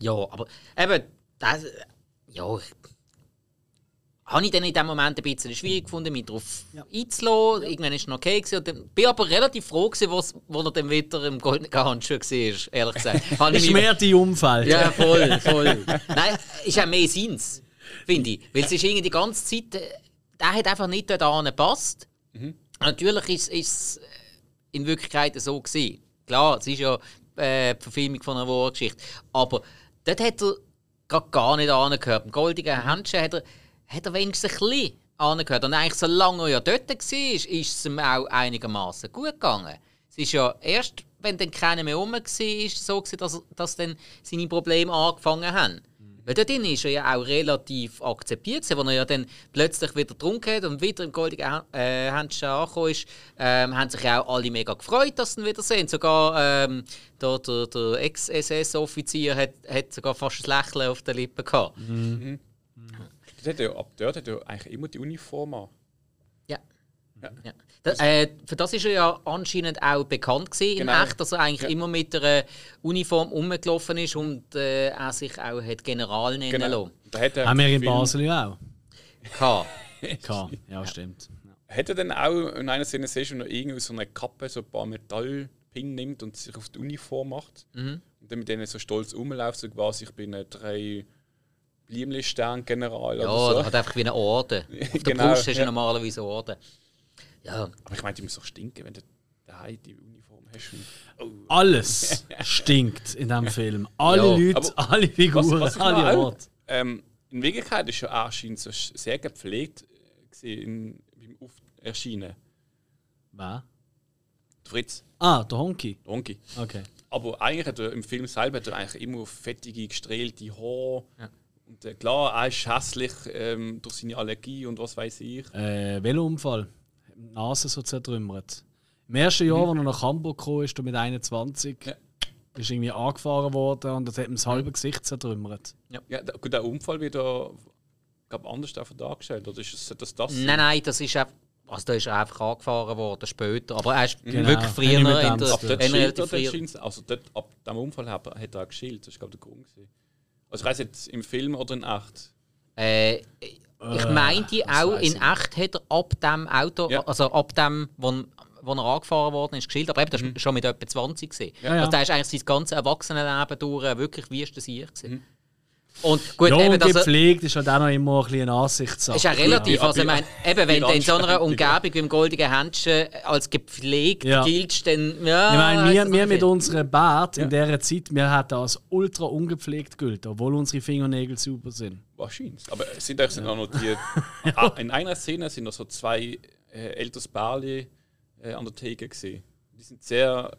ja, aber eben, das, ja, habe ich dann in dem Moment ein bisschen schwierig gefunden, mich darauf ja. einzulassen. Ja. Irgendwann war es noch okay. Gewesen. Und dann bin aber relativ froh, gewesen, wo er dann wieder im goldenen Handschuh war, ehrlich gesagt. ist mehr die Umfeld. Ja, voll, voll. Nein, ist auch mehr Sins, finde ich. Weil es ist irgendwie die ganze Zeit, äh, der hat einfach nicht dort gepasst. Mhm. Natürlich ist es in Wirklichkeit so gewesen. Klar, es ist ja äh, die Verfilmung von einer wahren Geschichte. Aber dort hat er gar nicht angehört. Im goldenen Handschuh hat er hat er wenigstens ein bisschen angehört. Und eigentlich, solange er ja dort war, ist es ihm auch einigermaßen gut gegangen. Es ist ja erst, wenn dann keiner mehr rum war, so, dass, dass dann seine Probleme angefangen haben. Mhm. Weil dort ist er ja auch relativ akzeptiert, als er ja dann plötzlich wieder getrunken hat und wieder im goldenen äh, Händchen angekommen ist, ähm, haben sich ja auch alle mega gefreut, dass sie ihn wieder sehen. Sogar ähm, der, der, der Ex-SS-Offizier hat, hat sogar fast ein Lächeln auf den Lippen gehabt. Mhm. Das hat ja, ab dort hat er eigentlich immer die Uniform an. Ja. ja. ja. Das, äh, für das ist er ja anscheinend auch bekannt gewesen, genau. in echt, dass er eigentlich ja. immer mit einer Uniform rumgelaufen ist und äh, er sich auch hat General nennen genau. lassen. Haben wir in Basel ja auch. K. K, ja, stimmt. Hat er dann auch in einer Szene siehst noch irgendwie so eine Kappe, so ein paar Metallpin nimmt und sich auf die Uniform macht? Mhm. Und dann mit denen so stolz rumläuft, so quasi, ich bin drei Bliemli-Stern-General. Ja, so. der hat einfach wie eine Orden. Auf der genau, Brust hast du ja. normalerweise eine Orden. Ja. Aber ich meine, die muss doch stinken, wenn du daheim die Uniform hast. Oh. Alles stinkt in diesem Film. Alle ja, Leute, alle Figuren, was, was alle Orte. Ähm, in Wirklichkeit ist ja anscheinend so sehr gepflegt äh, in, beim Erscheinen. Wer? Fritz. Ah, der Honky. Der Honky. Okay. Aber eigentlich hat er im Film selber hat er eigentlich immer fettige, gestrählte Haare. Ja. Und äh, klar, er ist hässlich ähm, durch seine Allergie und was weiß ich. Äh, Velounfall. Die Nase so zertrümmert. Im ersten Jahr, mhm. als er nach Hamburg kam, ist er mit 21. Ja. Ist irgendwie angefahren worden und das hat ihm das halbe. Gesicht zertrümmert. Ja, ja gut, der Unfall wird da glaube anders dargestellt. Oder ist es das, das? Nein, nein, das ist einfach. Also da ist er einfach angefahren worden später. Aber er ist genau. wirklich früher in der, ab früher. Also dort, ab dem Unfall hat er, hat er geschildert. Das war glaube der Grund. Gewesen. Also ich weiß jetzt im Film oder in echt? Äh, ich äh, meinte auch in echt hat er ab dem Auto, ja. also ab dem, wo, wo er angefahren worden ist, geschildert. Aber eben, das war mhm. schon mit etwa 20. Gewesen. Ja, also der ist eigentlich sein ganzes Erwachsenenleben durch wirklich wie ist das hier Mhm. Und gut, ja, eben, und gepflegt ist halt auch noch immer ein bisschen eine Ansichtssache. Ist ja relativ. Ja, also, ich meine, eben, wenn du in so einer Umgebung wie im Goldigen Händchen als gepflegt ja. giltst, dann. Ja, ich meine, wir, wir mit unserem Bart in dieser Zeit, wir hatten als ultra ungepflegt gilt, obwohl unsere Fingernägel super sind. Wahrscheinlich. Aber sind eigentlich sind auch noch die. in einer Szene sind noch so zwei äh, älteres Barley äh, an der Theke gesehen. Die sind sehr.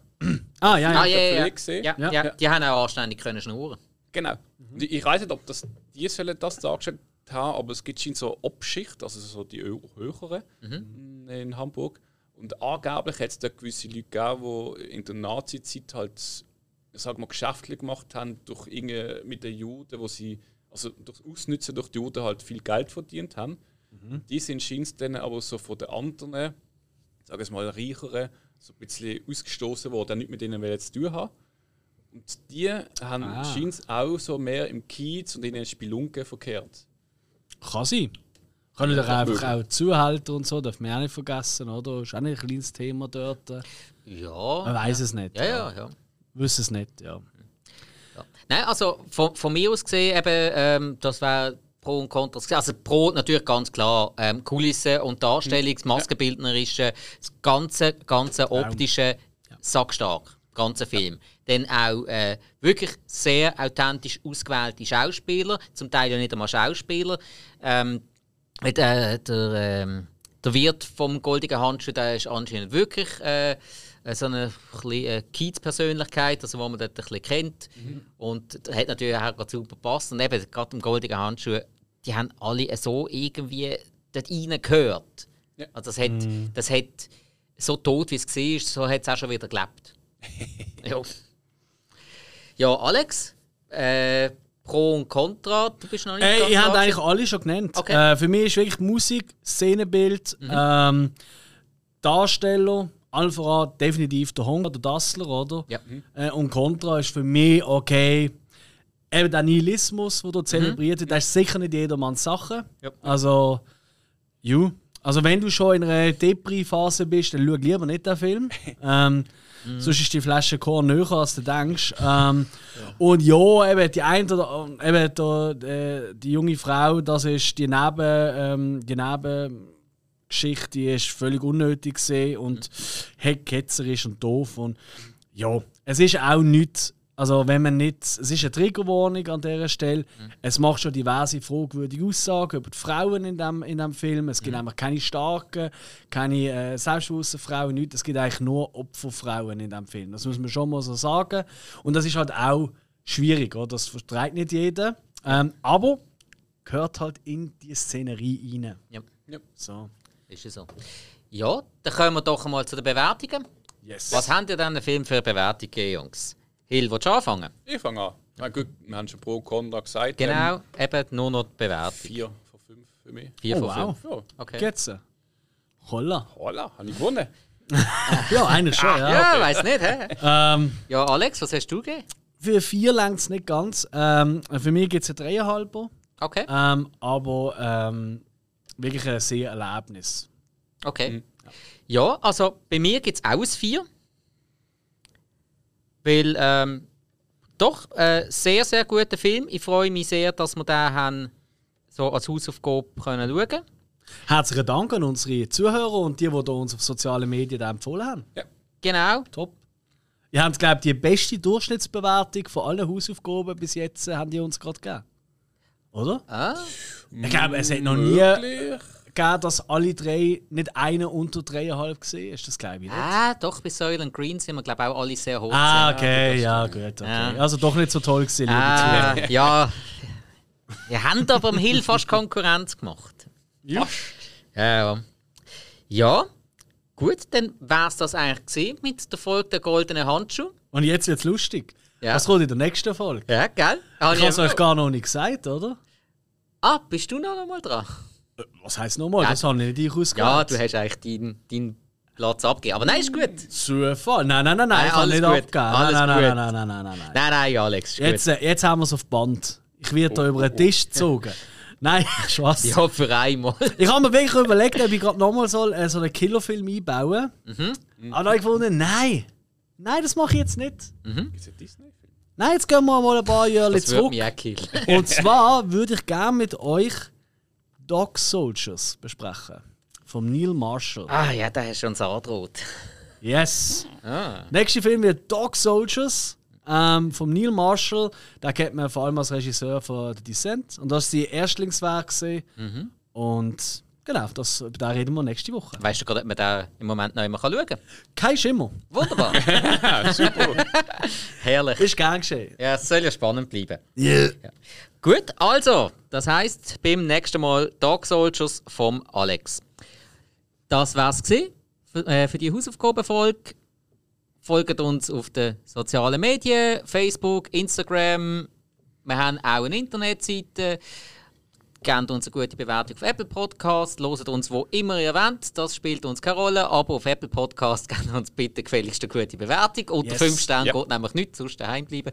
Ah, ja, ja. Ah, ja, ja, ja. ja, ja. Die haben auch anständig können schnurren. Genau. Mhm. Ich weiß nicht, ob das, die sollen das dargestellt haben, aber es gibt schon so Obschicht, also so die höheren mhm. in Hamburg. Und angeblich hat es da gewisse Leute gegeben, die in der Nazi-Zeit halt, sag mal, geschäftlich gemacht haben durch mit den Juden, wo sie, also durch Ausnützen durch die Juden halt viel Geld verdient haben. Mhm. Die sind scheint dann aber so von den anderen, sagen wir mal, reicheren, so ein bisschen ausgestoßen worden, nicht mit denen zu tun haben. Und die haben ah. scheint auch so mehr im Kiez und in den Spelunken verkehrt. Kann sein. Können doch einfach auch Zuhälter und so, darf man auch nicht vergessen, oder? Ist auch ein kleines Thema dort. Ja. Man weiß ja. es nicht. Ja, ja, ja. Wissen es nicht, ja. ja. Nein, also von, von mir aus gesehen, eben, ähm, das wäre Pro und Contra. Also Pro natürlich ganz klar, ähm, Kulisse und Darstellung, das Maskenbildnerische, das ganze, ganze optische, ja. sackstark, ganze Film. Ja dann auch äh, wirklich sehr authentisch ausgewählte Schauspieler, zum Teil ja nicht einmal Schauspieler. Ähm, äh, der, äh, der Wirt vom Goldigen Handschuh, der ist anscheinend wirklich äh, so eine, eine Kiez-Persönlichkeit, also, wo man dort ein bisschen kennt. Mhm. Und das hat natürlich auch gerade super gepasst. Und eben, gerade im Goldigen Handschuh, die haben alle so irgendwie dort reingehört. Ja. Also das hat, mhm. das hat so tot wie es war, so hat es auch schon wieder gelebt. ja. Ja, Alex, äh, Pro und Contra, du bist noch nicht äh, Ich habe eigentlich alle schon genannt. Okay. Äh, für mich ist wirklich Musik, Szenenbild, mhm. ähm, Darsteller, allen voran definitiv der Hunger, der Dassler, oder? Ja. Mhm. Äh, und Contra ist für mich okay. Eben der Nihilismus, der dort zelebriert wird, mhm. das ist sicher nicht jedermanns Sache. Ja. Also, ju. Also, wenn du schon in einer Depri-Phase bist, dann schau lieber nicht den Film. ähm, Mhm. Sonst ist die Flasche Korn näher, als du denkst. Ähm, ja. Und ja, eben die eine oder eben der, äh, die junge Frau, das ist die Neben, ähm, die Nebengeschichte, die ist völlig unnötig gesehen und mhm. ketzerisch und doof. Und ja, es ist auch nichts also wenn man nicht, es ist eine Triggerwarnung an dieser Stelle. Mhm. Es macht schon diverse fragwürdige Aussagen über die Frauen in dem, in dem Film. Es gibt mhm. einfach keine starken, keine äh, selbstbewussten Frauen, nichts. Es gibt eigentlich nur Opferfrauen in dem Film. Das muss man schon mal so sagen. Und das ist halt auch schwierig, oder? das vertreibt nicht jeder. Ähm, aber gehört halt in die Szenerie rein. Ja. ja. So. Ist es so. Ja, dann kommen wir doch mal zu den Bewertungen. Yes. Was haben ihr denn Film für Bewertungen, Jungs? Hill, willst du anfangen? Ich fange an. Na gut, wir haben schon Pro Contra gesagt. Genau, ähm, eben nur noch die Bewertung. Vier von fünf für mich. Vier oh, von wow. fünf? Ja. Okay. Geht's? Holla. Holla, habe ich gewonnen. ja, einer schon, ja. Ja, weiß nicht, hä? Ähm, ja, Alex, was hast du gegeben? Für vier längt es nicht ganz. Ähm, für mich gibt es ein dreieinhalber. Okay. Ähm, aber ähm, wirklich ein sehr Erlebnis. Okay. Mhm. Ja, also bei mir gibt es auch ein Vier. Weil, ähm, doch, äh, sehr, sehr guter Film. Ich freue mich sehr, dass wir den haben, so als Hausaufgabe können schauen können. Herzlichen Dank an unsere Zuhörer und die, die uns auf sozialen Medien empfohlen haben. Ja. Genau. Top. Ihr habt, glaube ich, die beste Durchschnittsbewertung von allen Hausaufgaben bis jetzt äh, haben die uns gerade gegeben. Oder? Ah. Ich glaube, es hat noch nie gegeben, dass alle drei nicht einer unter dreieinhalb gesehen ist. Das glaube ich nicht. Ah, doch, bei Soylent Green sind wir, glaube ich, auch alle sehr hoch. Ah, gesehen. okay, ja, gut. Okay. Ja. Also doch nicht so toll liebe Ah, Zuhörer. ja. Wir haben aber im Hill fast Konkurrenz gemacht. Ja. Ja, ja. Ja, gut, dann wäre es das eigentlich gewesen mit der Folge der goldenen Handschuhe. Und jetzt wird es lustig. Ja. Was kommt in der nächsten Folge? Ja, gell? Ich habe es euch gar noch nicht gesagt, oder? Ah, bist du noch einmal dran? Was heisst nochmal? Ja. Das habe ich nicht ich ausgewählt. Ja, du hast eigentlich deinen, deinen Platz abgegeben. Aber nein, ist gut. Zufall. Nein, nein, nein, nein, Nein, ich habe alles nicht gut. abgegeben. Alles nein, nein, gut. nein, nein, nein, nein, nein, nein. Nein, nein, Alex, ist Jetzt, gut. äh, jetzt haben wir es auf Band. Ich werde da über den Tisch gezogen. Nein, Spaß. Ja, für einmal. Ich habe mir wirklich überlegt, ob ich gerade nochmal soll, äh, so einen Killerfilm einbauen soll. Mhm. Aber dann habe ich gefunden, nein. Nein, das mache ich jetzt nicht. Ist ein Disney-Film? Nein, jetzt gehen wir mal ein paar Jahre Das würde zurück. mich auch killen. Und zwar würde ich gerne mit euch Dog Soldiers besprechen. Vom Neil Marshall. Ah ja, da hast du uns angedroht. Yes. Ah. Nächster Film wird Dog Soldiers. Ähm, vom Neil Marshall. Da kennt man vor allem als Regisseur von The Descent. Und das ist die Erstlingswerk. Mhm. Und genau, das, über den reden wir nächste Woche. Weißt du gerade, ob man da im Moment noch immer schauen kann? Kein Schimmer. Wunderbar. Ja, super. Herrlich. Ist gern geschehen. Ja, es soll ja spannend bleiben. Yeah. Gut, also, das heisst, beim nächsten Mal Dog Soldiers vom Alex. Das gewesen für, äh, für die Hausaufgabenfolge. Folgt uns auf den sozialen Medien, Facebook, Instagram. Wir haben auch eine Internetseite. Gebt uns eine gute Bewertung auf Apple Podcast. Loset uns, wo immer ihr wollt. Das spielt uns keine Rolle. Aber auf Apple Podcast gebt uns bitte gefälligst eine gute Bewertung. Unter Yes. 5 Sterne Ja. geht nämlich nichts, sonst daheim bleiben.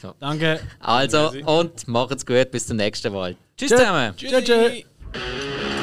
So. Danke. Also, und macht's gut, bis zum nächsten Mal. Tschüss Tschö. zusammen. Tschö.